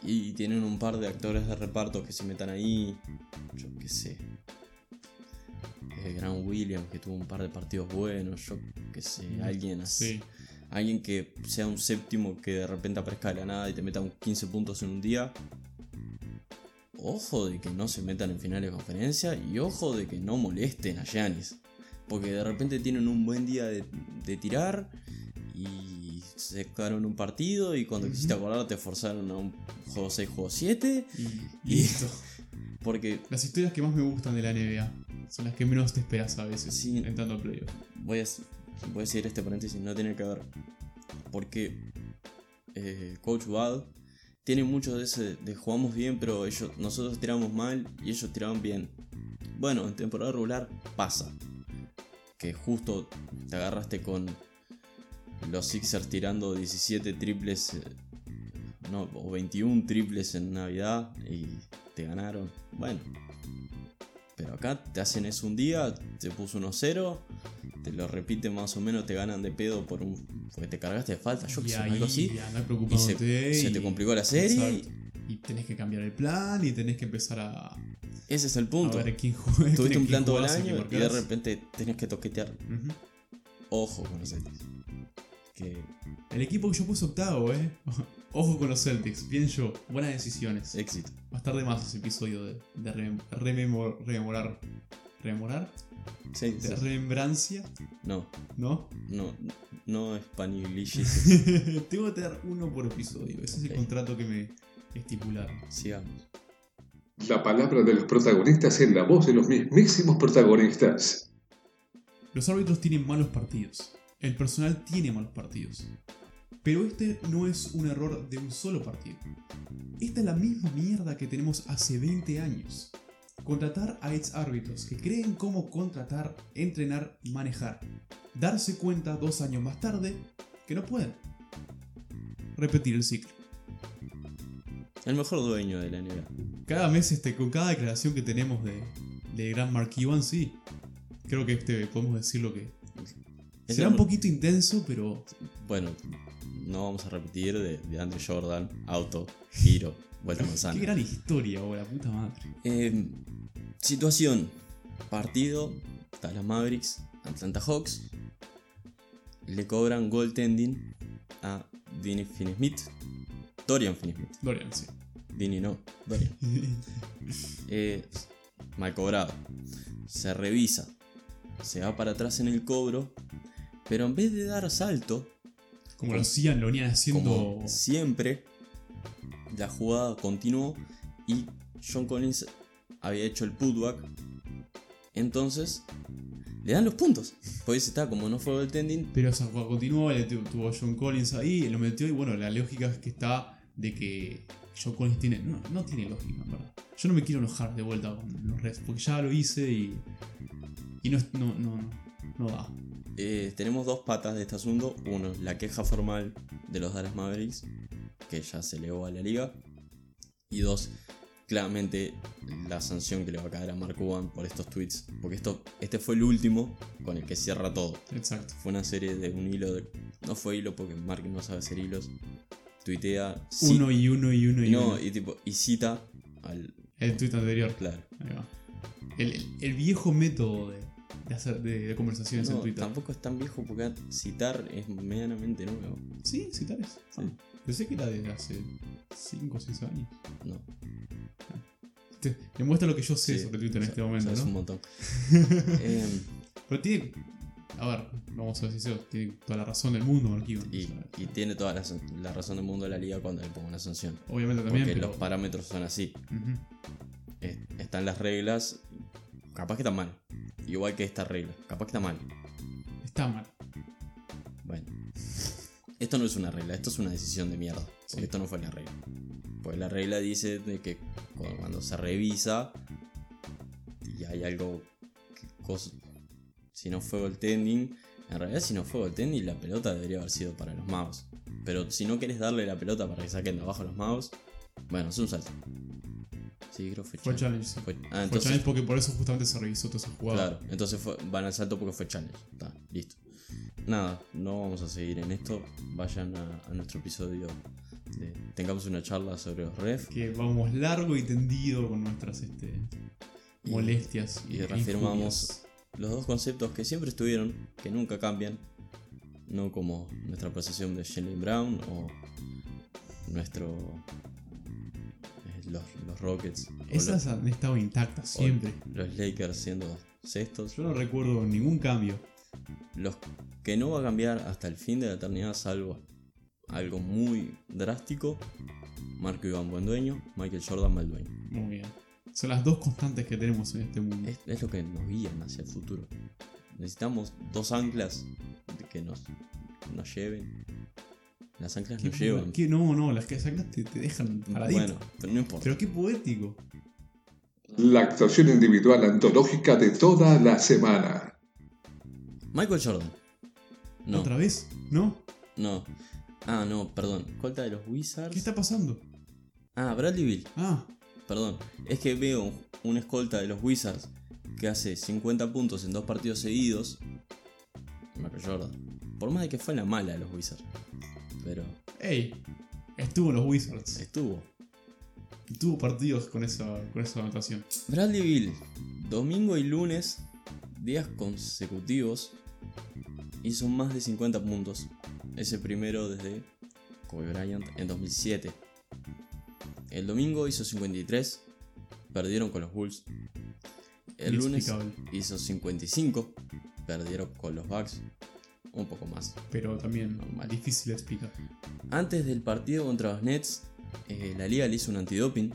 Speaker 1: Y tienen un par de actores de reparto que se metan ahí. Yo qué sé. Eh, Grant Williams, que tuvo un par de partidos buenos. Yo qué sé. Alguien así.
Speaker 2: Sí.
Speaker 1: Alguien que sea un séptimo que de repente aparezca de la nada y te meta un 15 puntos en un día. Ojo de que no se metan en finales de conferencia. Y ojo de que no molesten a Giannis. Porque de repente tienen un buen día de, de tirar. Y se quedaron un partido. Y cuando quisiste acordar te forzaron a un juego 6, juego 7.
Speaker 2: Y,
Speaker 1: Y-
Speaker 2: listo.
Speaker 1: Porque
Speaker 2: Las historias que más me gustan de la NBA son las que menos te esperas a veces
Speaker 1: Sí.
Speaker 2: entrando a playoff.
Speaker 1: voy a, voy a decir este paréntesis, no tiene que ver. Porque eh, Coach Bad tiene mucho de ese de jugamos bien, pero ellos, nosotros tiramos mal y ellos tiraban bien. Bueno, en temporada regular pasa. Que justo te agarraste con los Sixers tirando 17 triples, eh, no, o 21 triples en Navidad y te ganaron. Bueno, pero acá te hacen eso un día, te puso 1-0, te lo repiten más o menos, te ganan de pedo por un. porque te cargaste de falta, yo que sé, algo así. Y se, se
Speaker 2: y-
Speaker 1: te complicó la serie.
Speaker 2: Exacto. Y tenés que cambiar el plan y tenés que empezar a, a
Speaker 1: Ese es el punto.
Speaker 2: ver quién juega.
Speaker 1: Tuviste un plan todo el
Speaker 2: a
Speaker 1: año y de repente tenés que toquetear. Ojo con los Celtics. Que
Speaker 2: El equipo que yo puse octavo, eh. Ojo con los Celtics. Bien yo. Buenas decisiones.
Speaker 1: éxito.
Speaker 2: Va a estar de más ese episodio de, de remem- rememor- rememorar. ¿Rememorar?
Speaker 1: Sí,
Speaker 2: De
Speaker 1: sí.
Speaker 2: remembrancia,
Speaker 1: No,
Speaker 2: ¿no?
Speaker 1: no, no españolices.
Speaker 2: Tengo que tener uno por episodio. Ese es el contrato que me estipularon.
Speaker 1: Sigamos.
Speaker 3: La palabra de los protagonistas en la voz de los mismísimos protagonistas.
Speaker 2: Los árbitros tienen malos partidos. El personal tiene malos partidos. Pero este no es un error de un solo partido. Esta es la misma mierda que tenemos hace 20 años. Contratar a ex árbitros que creen cómo contratar, entrenar, manejar. Darse cuenta dos años más tarde que no pueden. Repetir el ciclo.
Speaker 1: El mejor dueño de la NBA.
Speaker 2: Cada mes, este, con cada declaración que tenemos de, de Gran Mark sí. Creo que este, podemos decir lo que. Será un poquito intenso, pero
Speaker 1: Bueno, no vamos a repetir de, de Andre Jordan, auto, giro, vuelta manzana.
Speaker 2: Qué gran historia, ahora, puta madre.
Speaker 1: Eh, situación: partido, Dallas Mavericks, Atlanta Hawks. Le cobran goaltending a Vinny Finney-Smith. Dorian Finney-Smith.
Speaker 2: Dorian, sí.
Speaker 1: Vinny no, Dorian. Eh, mal cobrado. Se revisa. se va para atrás en el cobro, pero en vez de dar salto,
Speaker 2: Como lo hacían, lo venían haciendo.
Speaker 1: como siempre, la jugada continuó y John Collins había hecho el putback. Entonces, le dan los puntos. Pues está, como no fue el tending,
Speaker 2: Pero esa jugada continuó, le tu- tuvo John Collins ahí, lo metió y bueno, la lógica es que está de que John Collins tiene. No, no tiene lógica, verdad. Yo no me quiero enojar de vuelta con los refs, porque ya lo hice y. Y no, no, no, no, no da.
Speaker 1: Eh, tenemos dos patas de este asunto. Uno, la queja formal de los Dallas Mavericks, que ya se elevó a la liga. Y dos, claramente la sanción que le va a caer a Mark Cuban por estos tweets. Porque esto, este fue el último con el que cierra todo.
Speaker 2: Exacto.
Speaker 1: Fue una serie de un hilo. de- no fue hilo porque Mark no sabe hacer hilos. Tuitea.
Speaker 2: Uno y uno y uno y
Speaker 1: no,
Speaker 2: uno.
Speaker 1: y, tipo, y cita al.
Speaker 2: El tweet anterior.
Speaker 1: Claro.
Speaker 2: Ahí va. El, el- el viejo método de, de hacer de, de conversaciones en
Speaker 1: No,
Speaker 2: Twitter.
Speaker 1: tampoco es tan viejo porque citar es medianamente nuevo.
Speaker 2: Sí, citares.
Speaker 1: Sí.
Speaker 2: Ah, pensé que era de hace 5 o 6 años.
Speaker 1: No.
Speaker 2: Te, te muestra lo que yo sé
Speaker 1: Sí,
Speaker 2: sobre Twitter en este momento,
Speaker 1: o sea, Es un
Speaker 2: ¿no?
Speaker 1: montón. Em,
Speaker 2: Pero tiene. A ver, vamos a ser sinceros, tiene toda la razón del mundo, Mark Cuban.
Speaker 1: y,
Speaker 2: O sea,
Speaker 1: y tiene toda la, la razón del mundo de la liga cuando le pongo una sanción.
Speaker 2: obviamente también,
Speaker 1: Porque
Speaker 2: pero.
Speaker 1: los parámetros son así. Es- están las reglas. Capaz que están mal. Igual que esta regla. Capaz que está mal.
Speaker 2: Está mal.
Speaker 1: Bueno. Esto no es una regla, esto es una decisión de mierda. Porque esto no fue la regla. Pues la regla dice de que cu- cuando se revisa y hay algo que cos- si no fue goaltending, en realidad si no fue goaltending la pelota debería haber sido para los Mavs. Pero si no querés darle la pelota para que saquen de abajo los Mavs, bueno, es un salto. Sí, creo que fue,
Speaker 2: Fue
Speaker 1: challenge.
Speaker 2: challenge. sí.
Speaker 1: Fue- ah,
Speaker 2: Fue
Speaker 1: entonces,
Speaker 2: challenge porque por eso justamente se revisó toda esa jugada.
Speaker 1: Claro, entonces fue- van al salto porque fue challenge. Está, listo. Nada, no vamos a seguir en esto. Vayan a, a nuestro episodio de Tengamos una charla sobre los ref.
Speaker 2: Que vamos largo y tendido con nuestras este,
Speaker 1: Y-
Speaker 2: molestias.
Speaker 1: y
Speaker 2: e
Speaker 1: reafirmamos. Los dos conceptos que siempre estuvieron, que nunca cambian. No como nuestra apreciación de Jalen Brown o nuestro. Los, los Rockets.
Speaker 2: Esas han estado intactas siempre.
Speaker 1: Los Lakers siendo sextos.
Speaker 2: Yo no recuerdo ningún cambio.
Speaker 1: Los que no va a cambiar hasta el fin de la eternidad, salvo algo muy drástico. Marco Iván buen dueño, Michael Jordan mal dueño.
Speaker 2: Muy bien. Son las dos constantes que tenemos en este mundo.
Speaker 1: Es, es lo que nos guían hacia el futuro. Necesitamos dos anclas que nos, nos lleven. Las anclas
Speaker 2: ¿Qué
Speaker 1: nos
Speaker 2: po-
Speaker 1: llevan.
Speaker 2: qué- no, no, las que sacas te, te dejan paradito.
Speaker 1: Bueno, pero no importa.
Speaker 2: Pero qué poético.
Speaker 3: La actuación individual antológica de toda la semana.
Speaker 1: Michael Jordan. No,
Speaker 2: ¿Otra vez? ¿No?
Speaker 1: no. Ah, no, perdón. Escolta de los Wizards.
Speaker 2: ¿Qué está pasando?
Speaker 1: Ah, Bradley Bill.
Speaker 2: Ah,
Speaker 1: Perdón, es que veo una escolta de los Wizards que hace 50 puntos en dos partidos seguidos. Michael Jordan. Por más de que fue la mala de los Wizards. Pero
Speaker 2: hey, estuvo en los Wizards.
Speaker 1: estuvo.
Speaker 2: Tuvo partidos con esa, con esa anotación.
Speaker 1: Bradley Bill, domingo y lunes, días consecutivos, hizo más de 50 puntos. Ese primero desde Kobe Bryant en 2007. El domingo hizo 53, perdieron con los Bulls. El lunes hizo 55, perdieron con los Bucks. Un poco más.
Speaker 2: Pero también
Speaker 1: Normal.
Speaker 2: difícil de explicar.
Speaker 1: Antes del partido contra los Nets, eh, la liga le hizo un antidoping.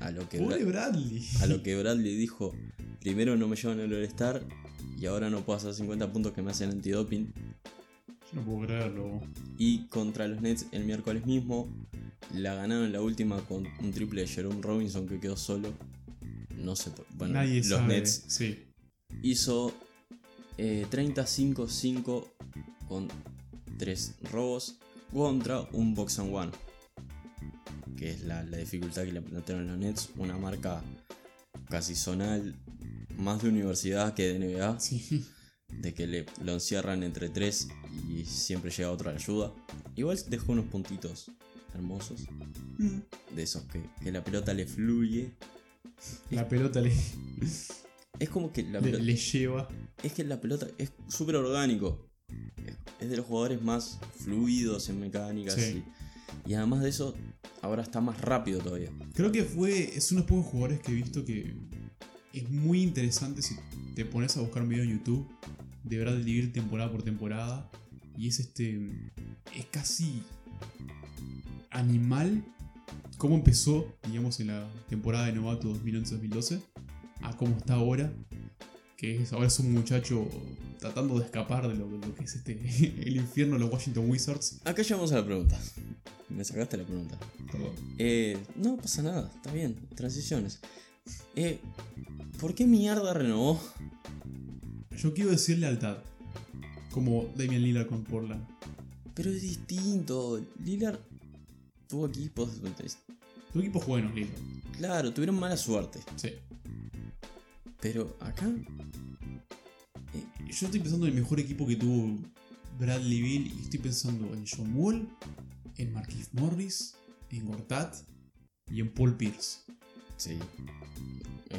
Speaker 1: A lo que
Speaker 2: Pobre Bradley.
Speaker 1: A lo que Bradley dijo, primero no me llevan al All-Star y ahora no puedo hacer 50 puntos que me hacen antidoping.
Speaker 2: Yo no puedo creerlo.
Speaker 1: Y contra los Nets el miércoles mismo la ganaron la última con un triple de Jerome Robinson que quedó solo. No sé, bueno,
Speaker 2: Nadie
Speaker 1: los
Speaker 2: sabe.
Speaker 1: Nets
Speaker 2: Sí.
Speaker 1: hizo eh, 35-5 con 3 robos contra un box and one. Que es la, la dificultad que le plantearon los Nets, una marca casi zonal, más de universidad que de NBA,
Speaker 2: Sí.
Speaker 1: de que le, lo encierran entre 3 y siempre llega otro a la ayuda. Igual dejó unos puntitos hermosos, de esos que, que la pelota le fluye.
Speaker 2: La pelota le,
Speaker 1: Es como que la pelota-
Speaker 2: le lleva.
Speaker 1: Es que la pelota es súper orgánico. Es- de los jugadores más fluidos en mecánicas.
Speaker 2: Sí.
Speaker 1: Y, y además de eso, ahora está más rápido todavía.
Speaker 2: Creo que fue. Es uno de los pocos jugadores que he visto que. es muy interesante si te pones a buscar un video en YouTube. Deberás dividir temporada por temporada. Y es este. Es casi. Animal. Cómo empezó, digamos, en la temporada de novato 2011-2012. A cómo está ahora. Que es, ahora es un muchacho tratando de escapar de lo, de lo que es este el infierno de los Washington Wizards.
Speaker 1: Acá llegamos a la pregunta. Me sacaste la pregunta.
Speaker 2: Perdón.
Speaker 1: Eh, no pasa nada, está bien. Transiciones. Eh, ¿Por qué mierda renovó?
Speaker 2: Yo quiero decir lealtad. Como Damian Lillard con Portland.
Speaker 1: Pero es distinto. Lillard tuvo equipos.
Speaker 2: Tu equipo es bueno, Lillard.
Speaker 1: Claro, tuvieron mala suerte.
Speaker 2: Sí.
Speaker 1: Pero acá.
Speaker 2: Yo estoy pensando en el mejor equipo que tuvo Bradley Bill y estoy pensando en John Wall, en Marquis Morris, en Gortat y en Paul Pierce.
Speaker 1: Sí.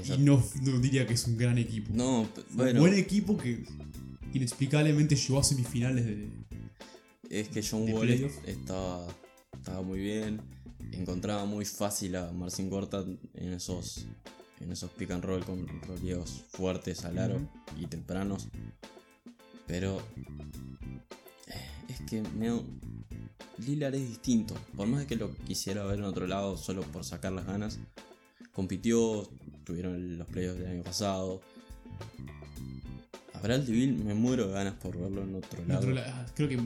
Speaker 2: Y no, no diría que es un gran equipo.
Speaker 1: No, bueno.
Speaker 2: Un buen equipo que inexplicablemente llegó a semifinales de.
Speaker 1: Es que John Wall estaba, estaba muy bien. Encontraba muy fácil a Marcin Gortat en esos, en esos pick and roll con roleos fuertes al aro y tempranos. Pero eh, es que me, Lillard es distinto. Por más de que lo quisiera ver en otro lado solo por sacar las ganas. Compitió, tuvieron los playoffs del año pasado. A Bill me muero de ganas por verlo en otro
Speaker 2: en
Speaker 1: lado.
Speaker 2: otro la- creo que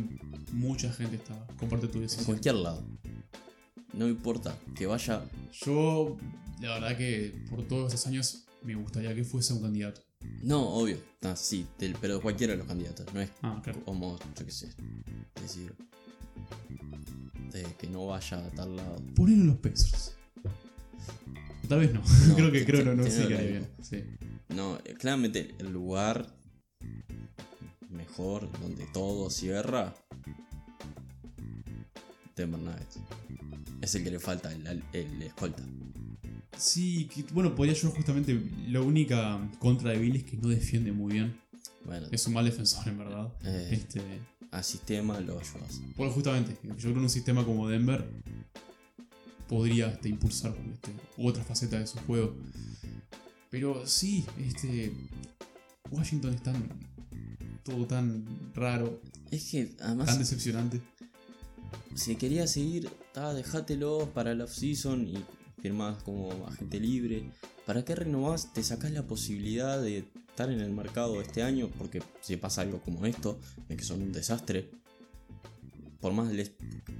Speaker 2: mucha gente está comparte tu
Speaker 1: En
Speaker 2: decisión.
Speaker 1: cualquier lado. No importa, que vaya.
Speaker 2: Yo, la verdad que por todos esos años me gustaría que fuese un candidato.
Speaker 1: No, obvio, ah, sí, del- pero de cualquiera de los candidatos. No es
Speaker 2: Ah, claro.
Speaker 1: como, yo qué sé, decir. De que no vaya a tal lado.
Speaker 2: Ponelo en los Pacers. Tal vez no.
Speaker 1: No,
Speaker 2: creo que creo no, no
Speaker 1: te-
Speaker 2: bien. Sí.
Speaker 1: No, eh, claramente el lugar mejor donde todo cierra. Denver Nuggets. Es el que le falta el, el- el escolta.
Speaker 2: Sí, que- bueno, podría yo justamente. La única contra de Bill es que no defiende muy bien.
Speaker 1: Bueno,
Speaker 2: Es un mal defensor, en verdad.
Speaker 1: eh,
Speaker 2: Este,
Speaker 1: a sistema lo ayudas.
Speaker 2: bueno, justamente, yo creo que un sistema como Denver podría este, impulsar este, otra faceta de su juego. Pero sí, este. Washington es tan. todo tan raro,
Speaker 1: Es que además.
Speaker 2: tan decepcionante.
Speaker 1: Si querías seguir, ta, dejátelo para la off-season y firmás como agente libre. ¿Para qué renovás? Te sacás la posibilidad de estar en el mercado este año, porque si pasa algo como esto, de que son un desastre, por más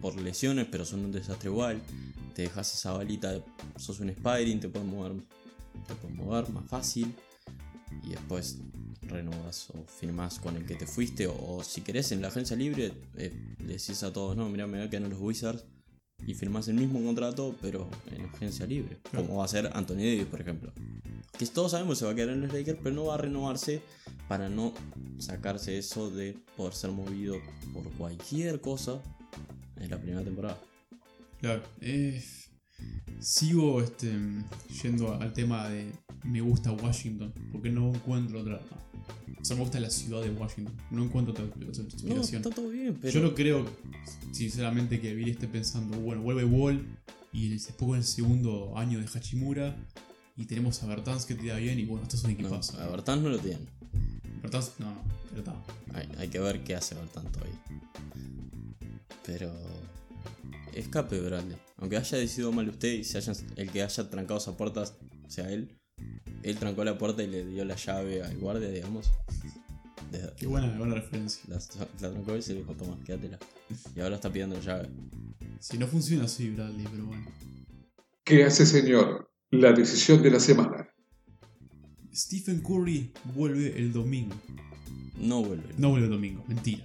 Speaker 1: por lesiones, pero son un desastre igual, te dejas esa balita, sos un Spiring, te puedes mover, te puedes mover más fácil, y después renovas o firmás con el que te fuiste o, o si querés en la agencia libre eh, le decís a todos no mira me voy a quedar en los Wizards y firmás el mismo contrato pero en agencia libre
Speaker 2: Claro.
Speaker 1: como va a ser Anthony Davis por ejemplo que todos sabemos que se va a quedar en los Lakers pero no va a renovarse para no sacarse eso de poder ser movido por cualquier cosa en la primera temporada
Speaker 2: Claro, eh, sigo este, yendo al tema de me gusta Washington, porque no encuentro otra. O sea, me gusta la ciudad de Washington, no encuentro otra, otra
Speaker 1: no
Speaker 2: explicación.
Speaker 1: está todo bien pero
Speaker 2: Yo no creo, sinceramente, que Billy esté pensando, bueno, vuelve Wall y después en el segundo año de Hachimura y tenemos a Bertans que tira bien y bueno, esto es un
Speaker 1: no,
Speaker 2: equipazo.
Speaker 1: a Bertans no lo tienen
Speaker 2: Bertans, no, no, pero está.
Speaker 1: Hay, hay que ver qué hace Bertans todavía. Pero. Escape Bradley. Aunque haya decidido mal usted y se hayan- el que haya trancado esa puerta sea él. Él trancó la puerta y le dio la llave al guardia, digamos. De-
Speaker 2: Qué buena, buena referencia.
Speaker 1: la, la trancó y se le dijo, toma, quédatela. Y ahora está pidiendo la llave.
Speaker 2: Si no funciona así, Bradley, pero bueno.
Speaker 3: ¿Qué hace señor? La decisión de la semana.
Speaker 2: Stephen Curry vuelve el domingo.
Speaker 1: No vuelve.
Speaker 2: No vuelve el domingo, mentira.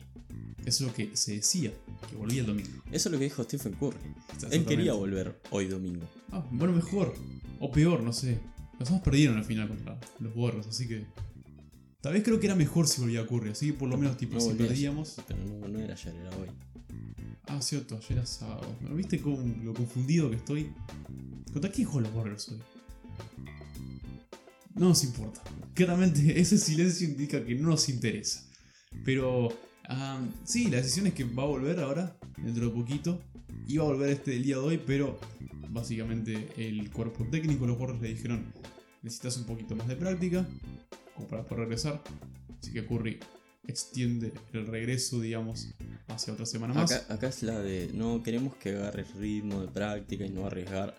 Speaker 2: Eso es lo que se decía, que volvía el domingo.
Speaker 1: Eso es lo que dijo Stephen Curry. Él quería volver hoy domingo.
Speaker 2: Ah, bueno, mejor. O peor, no sé. Los dos perdieron al final contra los Warriors, así que. Tal vez creo que era mejor si volvía a ocurrir, así que por lo menos, tipo,
Speaker 1: No
Speaker 2: si perdíamos.
Speaker 1: Pero no, no era ayer, era hoy.
Speaker 2: Ah, cierto, ayer era sábado. ¿No ¿Viste cómo, lo confundido que estoy? ¿Contra quién juegan los Warriors hoy? No nos importa. Claramente ese silencio indica que no nos interesa. Pero sí, la decisión es que va a volver ahora, dentro de poquito. Iba a volver este el día de hoy, pero básicamente el cuerpo técnico, los Warriors le dijeron, necesitas un poquito más de práctica como para poder regresar. Así que Curry extiende el regreso, digamos, hacia otra semana más.
Speaker 1: Acá, acá es la de no queremos que agarre ritmo de práctica y no arriesgar.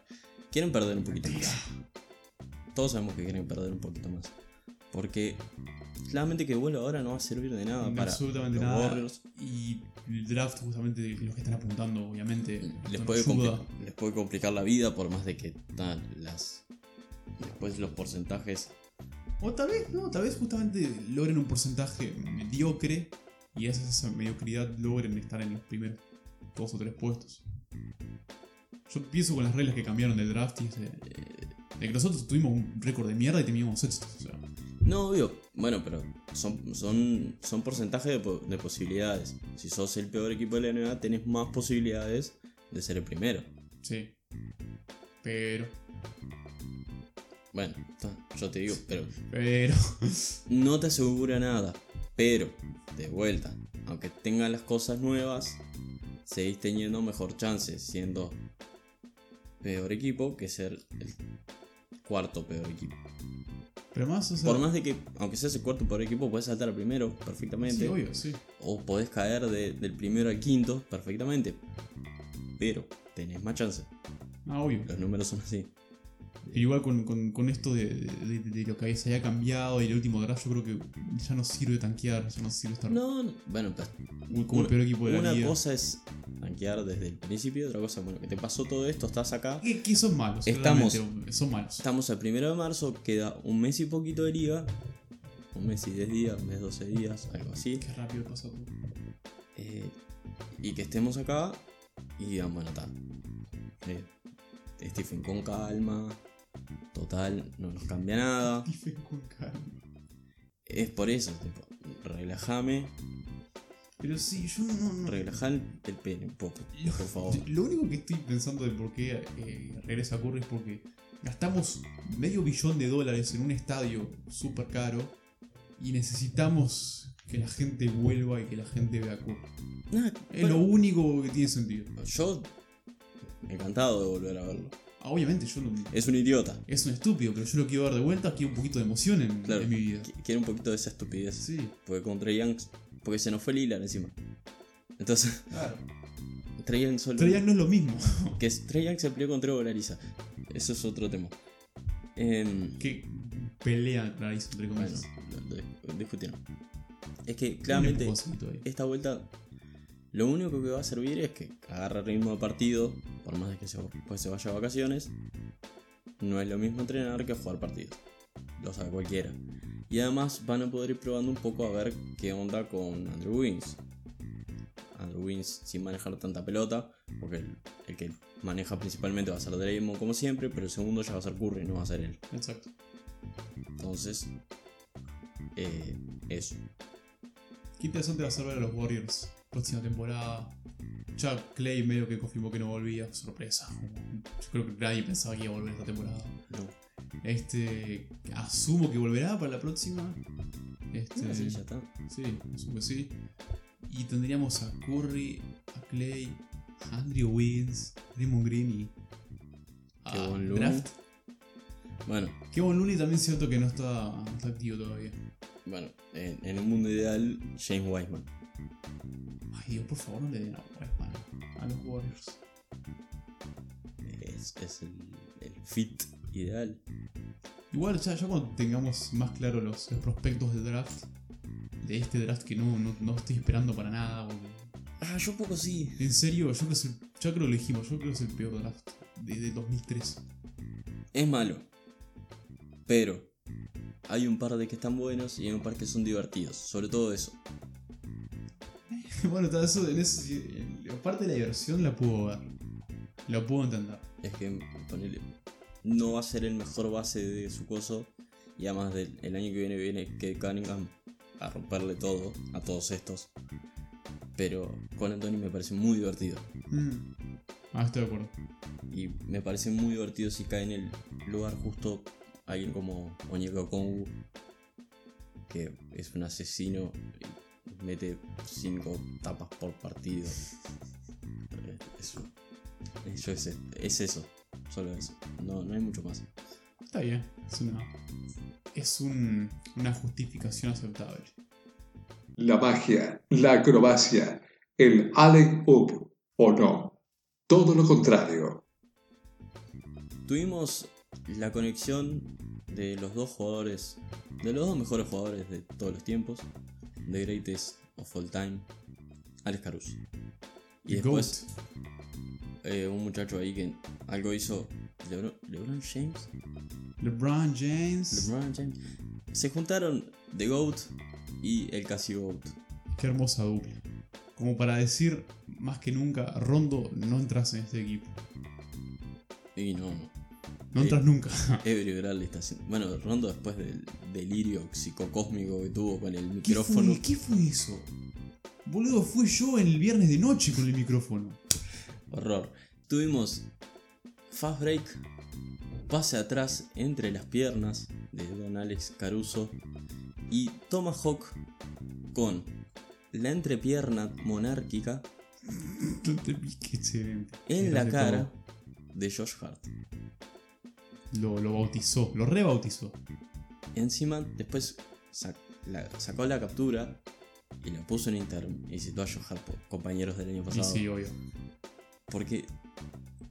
Speaker 1: Quieren perder un poquito más. Todos sabemos que quieren perder un poquito más. Porque claramente que vuelva ahora no va a servir de nada para
Speaker 2: absolutamente
Speaker 1: los
Speaker 2: nada.
Speaker 1: Warriors.
Speaker 2: Y el draft, justamente, de los que están apuntando, obviamente,
Speaker 1: puede, les puede complicar la vida por más de que tan, las después los porcentajes
Speaker 2: O tal vez, no, tal vez justamente logren un porcentaje mediocre y gracias a esa mediocridad logren estar en los primeros dos o tres puestos. Yo pienso con las reglas que cambiaron del draft y ese- de que nosotros tuvimos un récord de mierda y teníamos sextos. O sea,
Speaker 1: No, obvio. Bueno, pero son, son, son porcentajes de, po- de posibilidades. Si sos el peor equipo de la NBA, tenés más posibilidades de ser el primero.
Speaker 2: sí. Pero,
Speaker 1: Bueno, yo te digo, pero
Speaker 2: pero.
Speaker 1: no te asegura nada. Pero, de vuelta, aunque tengas las cosas nuevas, seguís teniendo mejor chance siendo peor equipo que ser el cuarto peor equipo.
Speaker 2: Pero más, o sea.
Speaker 1: Por más de que, aunque seas el cuarto peor equipo, puedes saltar al primero perfectamente.
Speaker 2: Sí, obvio, sí.
Speaker 1: O podés caer de- del primero al quinto perfectamente. Pero tenés más chance.
Speaker 2: Ah, obvio.
Speaker 1: Los números son así.
Speaker 2: Pero igual con, con- con esto de, de- de lo que se haya cambiado y el último draft, yo creo que ya no sirve tanquear, ya no sirve estar
Speaker 1: No, no, bueno, pues,
Speaker 2: como el peor equipo de la
Speaker 1: una
Speaker 2: liga.
Speaker 1: cosa es tanquear desde el principio, otra cosa, bueno, que te pasó todo esto, estás acá.
Speaker 2: Que, que son malos,
Speaker 1: Estamos-
Speaker 2: son malos.
Speaker 1: Estamos al primero de marzo, queda un mes y poquito de liga. Un mes y 10 días, un mes 12 días, algo así.
Speaker 2: Qué rápido pasa todo.
Speaker 1: Eh, y que estemos acá y digan, bueno, está. Eh, Stephen con calma. Total, no nos cambia nada. Es por eso, tipo, relajame,
Speaker 2: Pero sí, yo no. no-
Speaker 1: relajá el pene un poco, por favor.
Speaker 2: Lo único que estoy pensando de por qué eh, regresa Curry es porque gastamos medio billón de dólares en un estadio súper caro y necesitamos que la gente vuelva y que la gente vea Curry.
Speaker 1: Nah,
Speaker 2: Es lo único que tiene sentido.
Speaker 1: Yo, encantado de volver a verlo.
Speaker 2: Ah, obviamente yo no.
Speaker 1: Es un idiota.
Speaker 2: Es un estúpido, pero yo lo quiero ver de vuelta, quiero un poquito de emoción en,
Speaker 1: Claro,
Speaker 2: en mi vida.
Speaker 1: Qu- Quiere un poquito de esa estupidez.
Speaker 2: Sí,
Speaker 1: Porque con Trey Young, porque se nos fue Lillard encima. Entonces,
Speaker 2: claro.
Speaker 1: Trey Young solo.
Speaker 2: Trae Young no es lo mismo.
Speaker 1: Que es- Trey Young se peleó con Trevor Ariza. Eso es otro tema. Em,
Speaker 2: que pelea nariz entre
Speaker 1: bueno,
Speaker 2: comillas.
Speaker 1: lo- lo- lo discutieron. Es que
Speaker 2: Tiene
Speaker 1: claramente
Speaker 2: ahí.
Speaker 1: esta vuelta lo único que va a servir es que agarre ritmo de partido, por más de que se, pues se vaya a vacaciones. No es lo mismo entrenar que jugar partidos. Lo sabe cualquiera. Y además van a poder ir probando un poco a ver qué onda con Andrew Wiggins. Andrew Wiggins sin manejar tanta pelota, porque el, el que maneja principalmente va a ser Draymond como siempre, pero el segundo ya va a ser Curry, no va a ser él.
Speaker 2: Exacto.
Speaker 1: Entonces, eh, eso.
Speaker 2: Qué interesante va a ser ver a los Warriors próxima temporada. Ya Clay medio que confirmó que no volvía, sorpresa. Yo creo que nadie pensaba que iba a volver esta temporada.
Speaker 1: No.
Speaker 2: Este. Asumo que volverá para la próxima. Este.
Speaker 1: Sí, ya está.
Speaker 2: Sí, asumo que sí. Y tendríamos a Curry, a Clay, a Andrew Wiggins, Raymond Green y. a. Draft.
Speaker 1: Bueno,
Speaker 2: Kevon Looney también siento que no está, no está activo todavía.
Speaker 1: bueno, en, en un mundo ideal, James Wiseman.
Speaker 2: Ay, Dios, por favor, no le den a Wiseman a los Warriors.
Speaker 1: Es, es el, el fit ideal.
Speaker 2: Igual, ya, ya cuando tengamos más claro los, los prospectos del draft, de este draft que no, no, no estoy esperando para nada, porque-
Speaker 1: Ah, yo poco sí.
Speaker 2: En serio, yo creo que el, ya creo que lo dijimos, yo creo que es el peor draft desde 2003.
Speaker 1: Es malo. Pero hay un par de que están buenos y hay un par que son divertidos. Sobre todo eso.
Speaker 2: bueno, todo eso, en eso, sí, en- parte de la diversión la puedo ver. La puedo entender.
Speaker 1: Es que ponele, no va a ser el mejor base de su coso. Y además del el año que viene viene Kate Cunningham a romperle todo a todos estos. Pero con Anthony me parece muy divertido.
Speaker 2: Mm. Ah, estoy de acuerdo.
Speaker 1: Y me parece muy divertido si cae en el lugar justo alguien como Onyeka Kongu, que es un asesino mete 5 tapas por partido. Eh, Eso, eso es, es eso, solo eso. No, no hay mucho más.
Speaker 2: Está bien. Es una. Es un, una justificación aceptable.
Speaker 3: La magia, la acrobacia, el Alec Up o no. Todo lo contrario.
Speaker 1: Tuvimos la conexión de los dos jugadores, de los dos mejores jugadores de todos los tiempos, The Greatest of All Time, Alex Caruso. Y después eh, un muchacho ahí que algo hizo Lebron, LeBron James.
Speaker 2: LeBron James.
Speaker 1: LeBron James. Se juntaron The GOAT y el casi GOAT.
Speaker 2: Qué hermosa dupla. Como para decir más que nunca, Rondo, no entras en este equipo.
Speaker 1: Y no, no.
Speaker 2: No
Speaker 1: Eh,
Speaker 2: entras nunca.
Speaker 1: Avery Bradley está haciendo. Bueno, Rondo después del delirio psicocósmico que tuvo con el
Speaker 2: ¿Qué
Speaker 1: micrófono.
Speaker 2: fue, ¿Qué fue eso? Boludo, fue yo el viernes de noche con el micrófono.
Speaker 1: Horror. Tuvimos Fast Break, pase atrás entre las piernas de Don Alex Caruso y Tomahawk con la entrepierna monárquica
Speaker 2: No te piques, excelente.
Speaker 1: en la cara de Josh Hart.
Speaker 2: Lo, lo bautizó, lo rebautizó.
Speaker 1: Encima, después sac- la- sacó la captura y la puso en Instagram y citó a por compañeros del año
Speaker 2: Y
Speaker 1: pasado.
Speaker 2: sí, obvio.
Speaker 1: Porque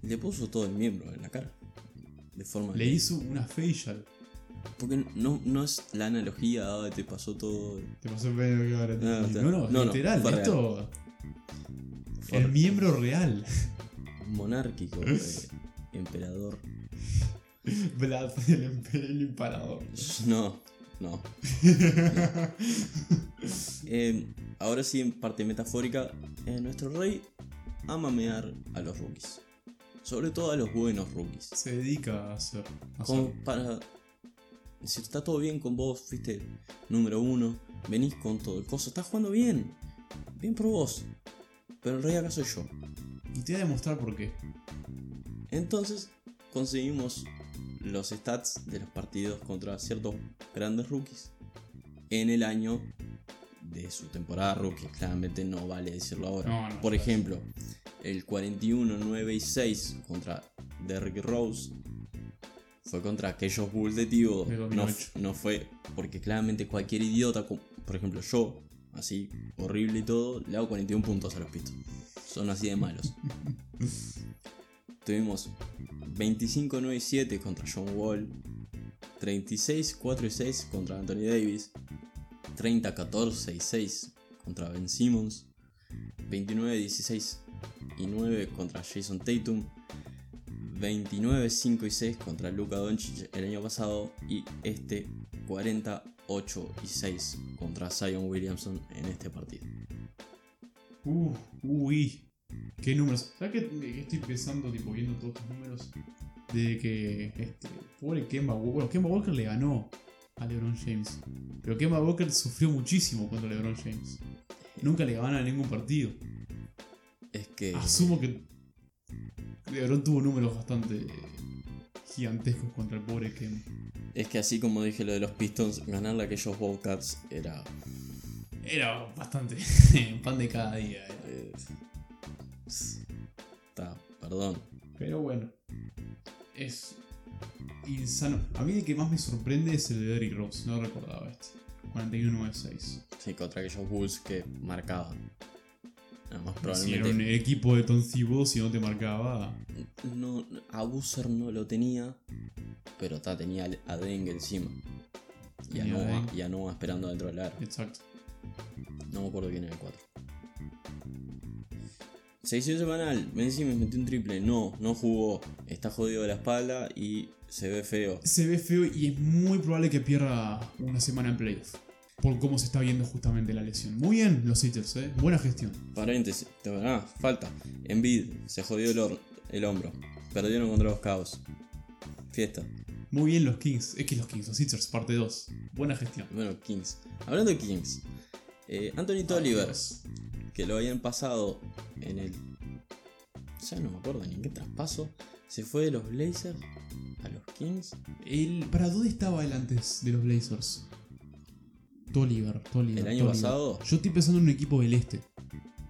Speaker 1: le puso todo el miembro en la cara. De forma
Speaker 2: Le
Speaker 1: que-
Speaker 2: hizo una facial.
Speaker 1: Porque no, no es la analogía, ah, te pasó todo.
Speaker 2: Te pasó el pelo que ahora
Speaker 1: No,
Speaker 2: No, no,
Speaker 1: no, no,
Speaker 2: literal.
Speaker 1: fue
Speaker 2: esto. El miembro real.
Speaker 1: monárquico, eh, emperador.
Speaker 2: Vlad, el, el imparador.
Speaker 1: No, no. Eh, ahora sí, en parte metafórica, eh, nuestro rey ama mear a los rookies. Sobre todo a los buenos rookies.
Speaker 2: Se dedica a hacer. a
Speaker 1: Como
Speaker 2: hacer.
Speaker 1: para. Si está todo bien con vos, fuiste número uno, venís con todo el coso, estás jugando bien. Bien por vos. Pero el rey acá soy yo.
Speaker 2: Y te voy a demostrar por qué.
Speaker 1: Entonces conseguimos los stats de los partidos contra ciertos grandes rookies en el año de su temporada rookie. Claramente no vale decirlo ahora.
Speaker 2: No, no,
Speaker 1: Por ejemplo, el 41, 9 y 6 contra Derrick Rose fue contra aquellos Bulls de Tío. No,
Speaker 2: 2008.
Speaker 1: no fue porque claramente cualquier idiota, por ejemplo yo, así horrible y todo, le hago 41 puntos a los pitos. Son así de malos. Tuvimos 25, 9 y 7 contra John Wall. 36, 4 y 6 contra Anthony Davis. 30, 14 y 6 contra Ben Simmons. 29, 16 y 9 contra Jason Tatum. 29, 5 y 6 contra Luka Doncic el año pasado. Y este 40, 8 y 6 contra Zion Williamson en este partido.
Speaker 2: Uh, uy. Qué números. ¿Sabes qué qué estoy pensando, tipo, viendo todos estos números? De que, este, pobre Kemba Walker. Bueno, Kemba Walker le ganó a LeBron James. Pero Kemba Walker sufrió muchísimo contra LeBron James. Nunca le ganaron a ningún partido.
Speaker 1: Es que.
Speaker 2: Asumo que LeBron tuvo números bastante gigantescos contra el pobre Kemba.
Speaker 1: Es que así como dije lo de los Pistons, ganarle a aquellos Bobcats era.
Speaker 2: Era bastante pan de cada día. era.
Speaker 1: eh, Está, perdón.
Speaker 2: Pero bueno, es insano. A mí el que más me sorprende es el de Derrick Rose, no recordaba este. 41-9-6.
Speaker 1: Sí, contra aquellos Bulls que marcaban. Nada más
Speaker 2: Si era un
Speaker 1: probablemente.
Speaker 2: equipo de Thibodeau, si no te marcaba.
Speaker 1: No, Abuser no lo tenía, pero ta, tenía a Deng encima. Y a,
Speaker 2: a
Speaker 1: Noah, y a Noah esperando dentro del aro.
Speaker 2: Exacto.
Speaker 1: No me acuerdo quién era el 4. Sección semanal, Ben Simmons metió un triple. No, no jugó. Está jodido de la espalda y se ve feo.
Speaker 2: Se ve feo y es muy probable que pierda una semana en playoff. Por cómo se está viendo justamente la lesión. Muy bien, los Sitgers, ¿eh? Buena gestión.
Speaker 1: Paréntesis, te- ah, falta. Envid, se jodió el, el hombro. Perdieron contra los Cabos. Fiesta.
Speaker 2: Muy bien los Kings. Es que los Kings, los Sitgers, parte 2. Buena gestión.
Speaker 1: Bueno, Kings. Hablando de Kings. Eh, Anthony Tolliver,
Speaker 2: Dios.
Speaker 1: que lo habían pasado en el. Ya no me acuerdo ni en qué traspaso. Se fue de los Blazers a los Kings.
Speaker 2: El, ¿Para dónde estaba él antes de los Blazers? Tolliver, Tolliver.
Speaker 1: ¿El año
Speaker 2: Tolliver.
Speaker 1: pasado?
Speaker 2: Yo estoy pensando en un equipo del este.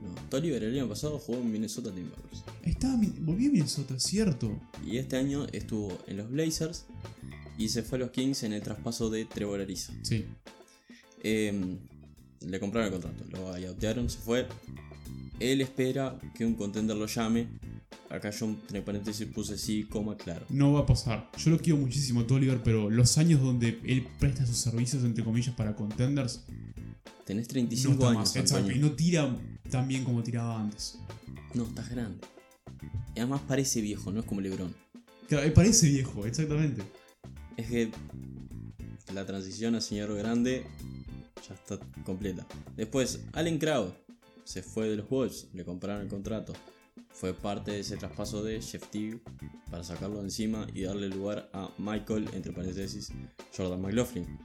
Speaker 1: No, Tolliver el año pasado jugó en Minnesota Timberwolves.
Speaker 2: Estaba, volví a Minnesota, cierto.
Speaker 1: Y este año estuvo en los Blazers y se fue a los Kings en el traspaso de Trevor Ariza.
Speaker 2: Sí.
Speaker 1: Eh, le compraron el contrato, lo buyotearon, se fue. Él espera que un contender lo llame. Acá yo entre paréntesis puse sí, coma, claro.
Speaker 2: No va a pasar. Yo lo quiero muchísimo a Tolliver, pero los años donde él presta sus servicios, entre comillas, para contenders,
Speaker 1: Tenés
Speaker 2: no
Speaker 1: 35
Speaker 2: está
Speaker 1: años.
Speaker 2: más. Exacto, y no tira tan bien como tiraba antes.
Speaker 1: No, estás grande. Y además parece viejo, no es como Lebron.
Speaker 2: Claro, me parece viejo, exactamente.
Speaker 1: Es que la transición a señor grande ya está completa. Después, Allen Crowd se fue de los Wolves, le compraron el contrato. Fue parte de ese traspaso de Jeff Teague para sacarlo de encima y darle lugar a Michael, entre paréntesis, Jordan McLaughlin.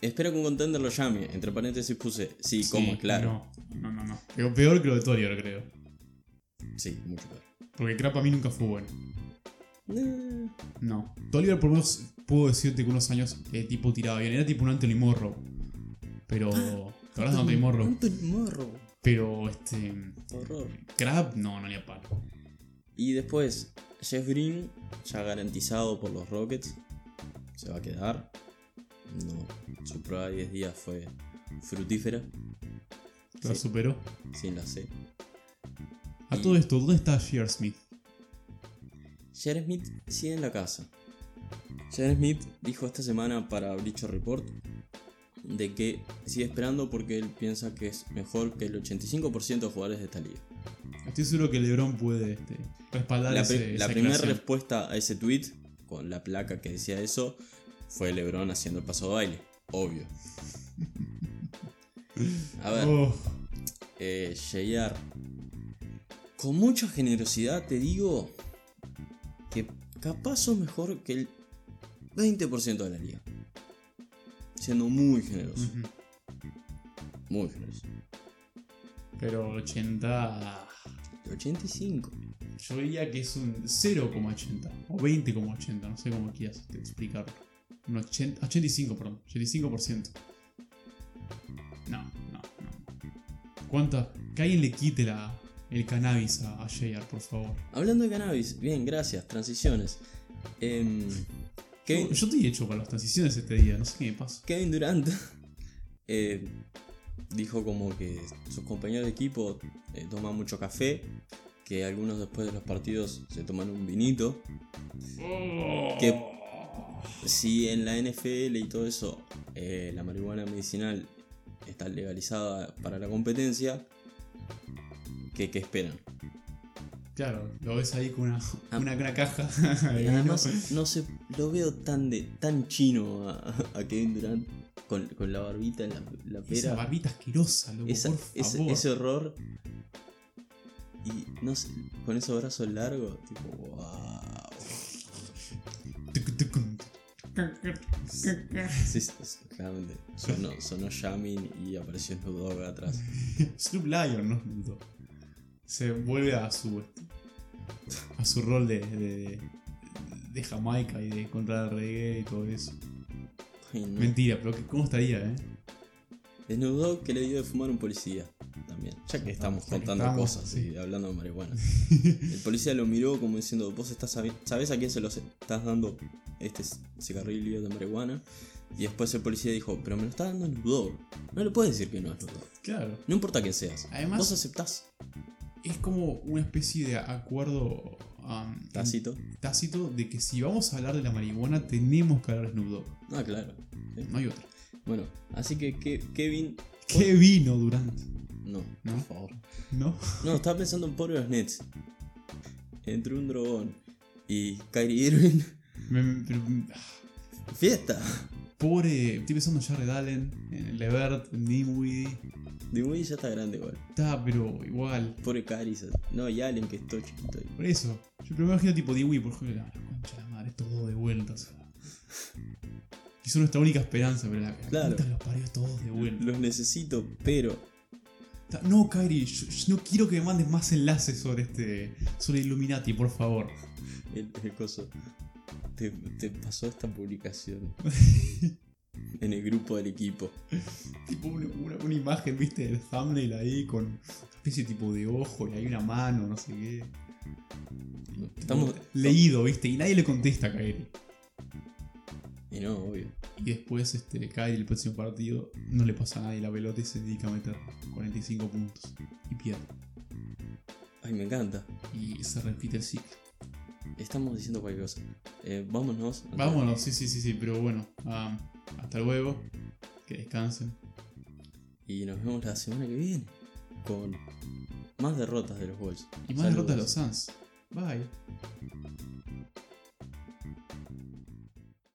Speaker 1: Espero que un contender lo llame, entre paréntesis puse sí, como claro.
Speaker 2: No, no, no. no. Peor que lo de Tolliver, creo.
Speaker 1: Sí, mucho peor.
Speaker 2: Porque Crap a mí nunca fue bueno.
Speaker 1: Eh,
Speaker 2: No. Tolliver, por lo menos, puedo decirte que unos años el tipo tiraba bien. Era tipo un Anthony Morrow. Pero. ¿Te acordás de Anthony Morrow?
Speaker 1: Anthony Morrow.
Speaker 2: Pero, este.
Speaker 1: Horror.
Speaker 2: Crab, no, no ni a palo.
Speaker 1: Y después, Jeff Green, ya garantizado por los Rockets, se va a quedar. No, su prueba de 10 días fue fructífera,
Speaker 2: La
Speaker 1: Sí.
Speaker 2: superó.
Speaker 1: sin la C.
Speaker 2: A
Speaker 1: Y-
Speaker 2: todo esto, ¿dónde está Shear Smith?
Speaker 1: Jared Smith sigue en la casa. Jared Smith dijo esta semana para Bleacher Report de que sigue esperando porque él piensa que es mejor que el 85% de jugadores de esta liga.
Speaker 2: Estoy seguro que LeBron puede este, respaldar
Speaker 1: La,
Speaker 2: ese,
Speaker 1: la
Speaker 2: esa
Speaker 1: primera respuesta a ese tweet, con la placa que decía eso, fue LeBron haciendo el paso de baile. Obvio. A ver,
Speaker 2: Oh,
Speaker 1: eh, JR. Con mucha generosidad te digo capaz sos mejor que el 20% de la liga. Siendo muy generoso.
Speaker 2: ujú.
Speaker 1: Muy generoso.
Speaker 2: Pero 80.
Speaker 1: 85.
Speaker 2: Yo diría que es un 0,80 o 20,80, no sé cómo quieras explicarlo. Un 80, 85, perdón, 85%. No, no, no. ¿Cuánta? Que alguien le quite la, el cannabis a, a JR, por favor.
Speaker 1: Hablando de cannabis, bien, gracias. Transiciones. Em, Kevin,
Speaker 2: Yo, yo estoy hecho para las transiciones este día, no sé qué me pasa.
Speaker 1: Kevin Durant eh, dijo como que sus compañeros de equipo eh, toman mucho café, que algunos después de los partidos se toman un vinito. Que si en la NFL y todo eso eh, la marihuana medicinal está legalizada para la competencia, ¿qué, qué esperan?
Speaker 2: Claro, lo ves ahí con una,
Speaker 1: Ah.
Speaker 2: una, una caja.
Speaker 1: además, no sé, lo veo tan de tan chino a, a Kevin Durant con, con la barbita en la, la
Speaker 2: Esa
Speaker 1: pera.
Speaker 2: barbita asquerosa, loco,
Speaker 1: Esa-
Speaker 2: por
Speaker 1: ese,
Speaker 2: favor.
Speaker 1: ese horror. Y no sé, con esos brazos largos, tipo, wow. Sí, sí, claramente. Sonó, sonó Yamin y apareció Snoop Dogg atrás.
Speaker 2: Snoop Lion, no. Se vuelve a su a su rol de, de, de Jamaica y de contra el reggae y todo eso.
Speaker 1: Ay, no.
Speaker 2: Mentira, pero ¿cómo estaría, eh?
Speaker 1: Dogg que le dio de fumar un policía también. Ya que estamos
Speaker 2: Ya que
Speaker 1: contando
Speaker 2: estamos,
Speaker 1: cosas
Speaker 2: sí.
Speaker 1: y hablando de marihuana. El policía lo miró como diciendo, vos estás sabés a quién se lo estás dando este cigarrillo de marihuana. Y después el policía dijo, pero me lo está dando Dogg. No le puedes decir que no es Dogg.
Speaker 2: Claro.
Speaker 1: No importa quién seas.
Speaker 2: Además-
Speaker 1: vos aceptás.
Speaker 2: Es como una especie de acuerdo um,
Speaker 1: Tácito.
Speaker 2: tácito de que si vamos a hablar de la marihuana tenemos que hablar de Snoop Dogg.
Speaker 1: Ah, claro. Sí.
Speaker 2: No hay otra.
Speaker 1: Bueno, así que Ke- Kevin...
Speaker 2: ¿Qué vino Durant?
Speaker 1: No,
Speaker 2: ¿No?
Speaker 1: por favor.
Speaker 2: ¿No?
Speaker 1: No, estaba pensando en pobre los Nets. Entre un dragón y Kyrie Irving.
Speaker 2: Me- me- pero-
Speaker 1: Fiesta.
Speaker 2: Pobre. Estoy pensando en Jared Allen, en Levert, en Dinwiddie.
Speaker 1: Dimui ya está grande igual.
Speaker 2: Está, pero igual.
Speaker 1: Pobre se- No, y Allen que es todo chiquito. ahí.
Speaker 2: Por eso. Yo primero me imagino tipo Dewey, por ejemplo, la concha de la madre, estos dos de vuelta. O sea. Y son nuestra única esperanza, pero la, la
Speaker 1: Claro.
Speaker 2: los parió estos dos de vuelta.
Speaker 1: Los necesito, pero.
Speaker 2: No, Kyrie, yo, yo no quiero que me mandes más enlaces sobre este. sobre Illuminati, por favor.
Speaker 1: El, el coso. Te, te pasó esta publicación en el grupo del equipo.
Speaker 2: tipo una, una- una imagen, viste, del thumbnail ahí con una especie tipo de ojo y hay una mano, no sé qué.
Speaker 1: Estamos.
Speaker 2: leído, viste, y nadie le contesta a Kyrie.
Speaker 1: Y no, obvio.
Speaker 2: Y después este, cae el próximo partido, no le pasa a nadie la pelota y se dedica a meter 45 puntos. Y pierde.
Speaker 1: Ay, me encanta.
Speaker 2: Y se repite el ciclo.
Speaker 1: Estamos diciendo cualquier cosa. Eh, vámonos.
Speaker 2: Vámonos, sí, sí, sí, sí, pero bueno. Um, hasta luego. Que descansen.
Speaker 1: Y nos vemos la semana que viene con más derrotas de los Wolves.
Speaker 2: Y más derrotas de los Suns. Bye.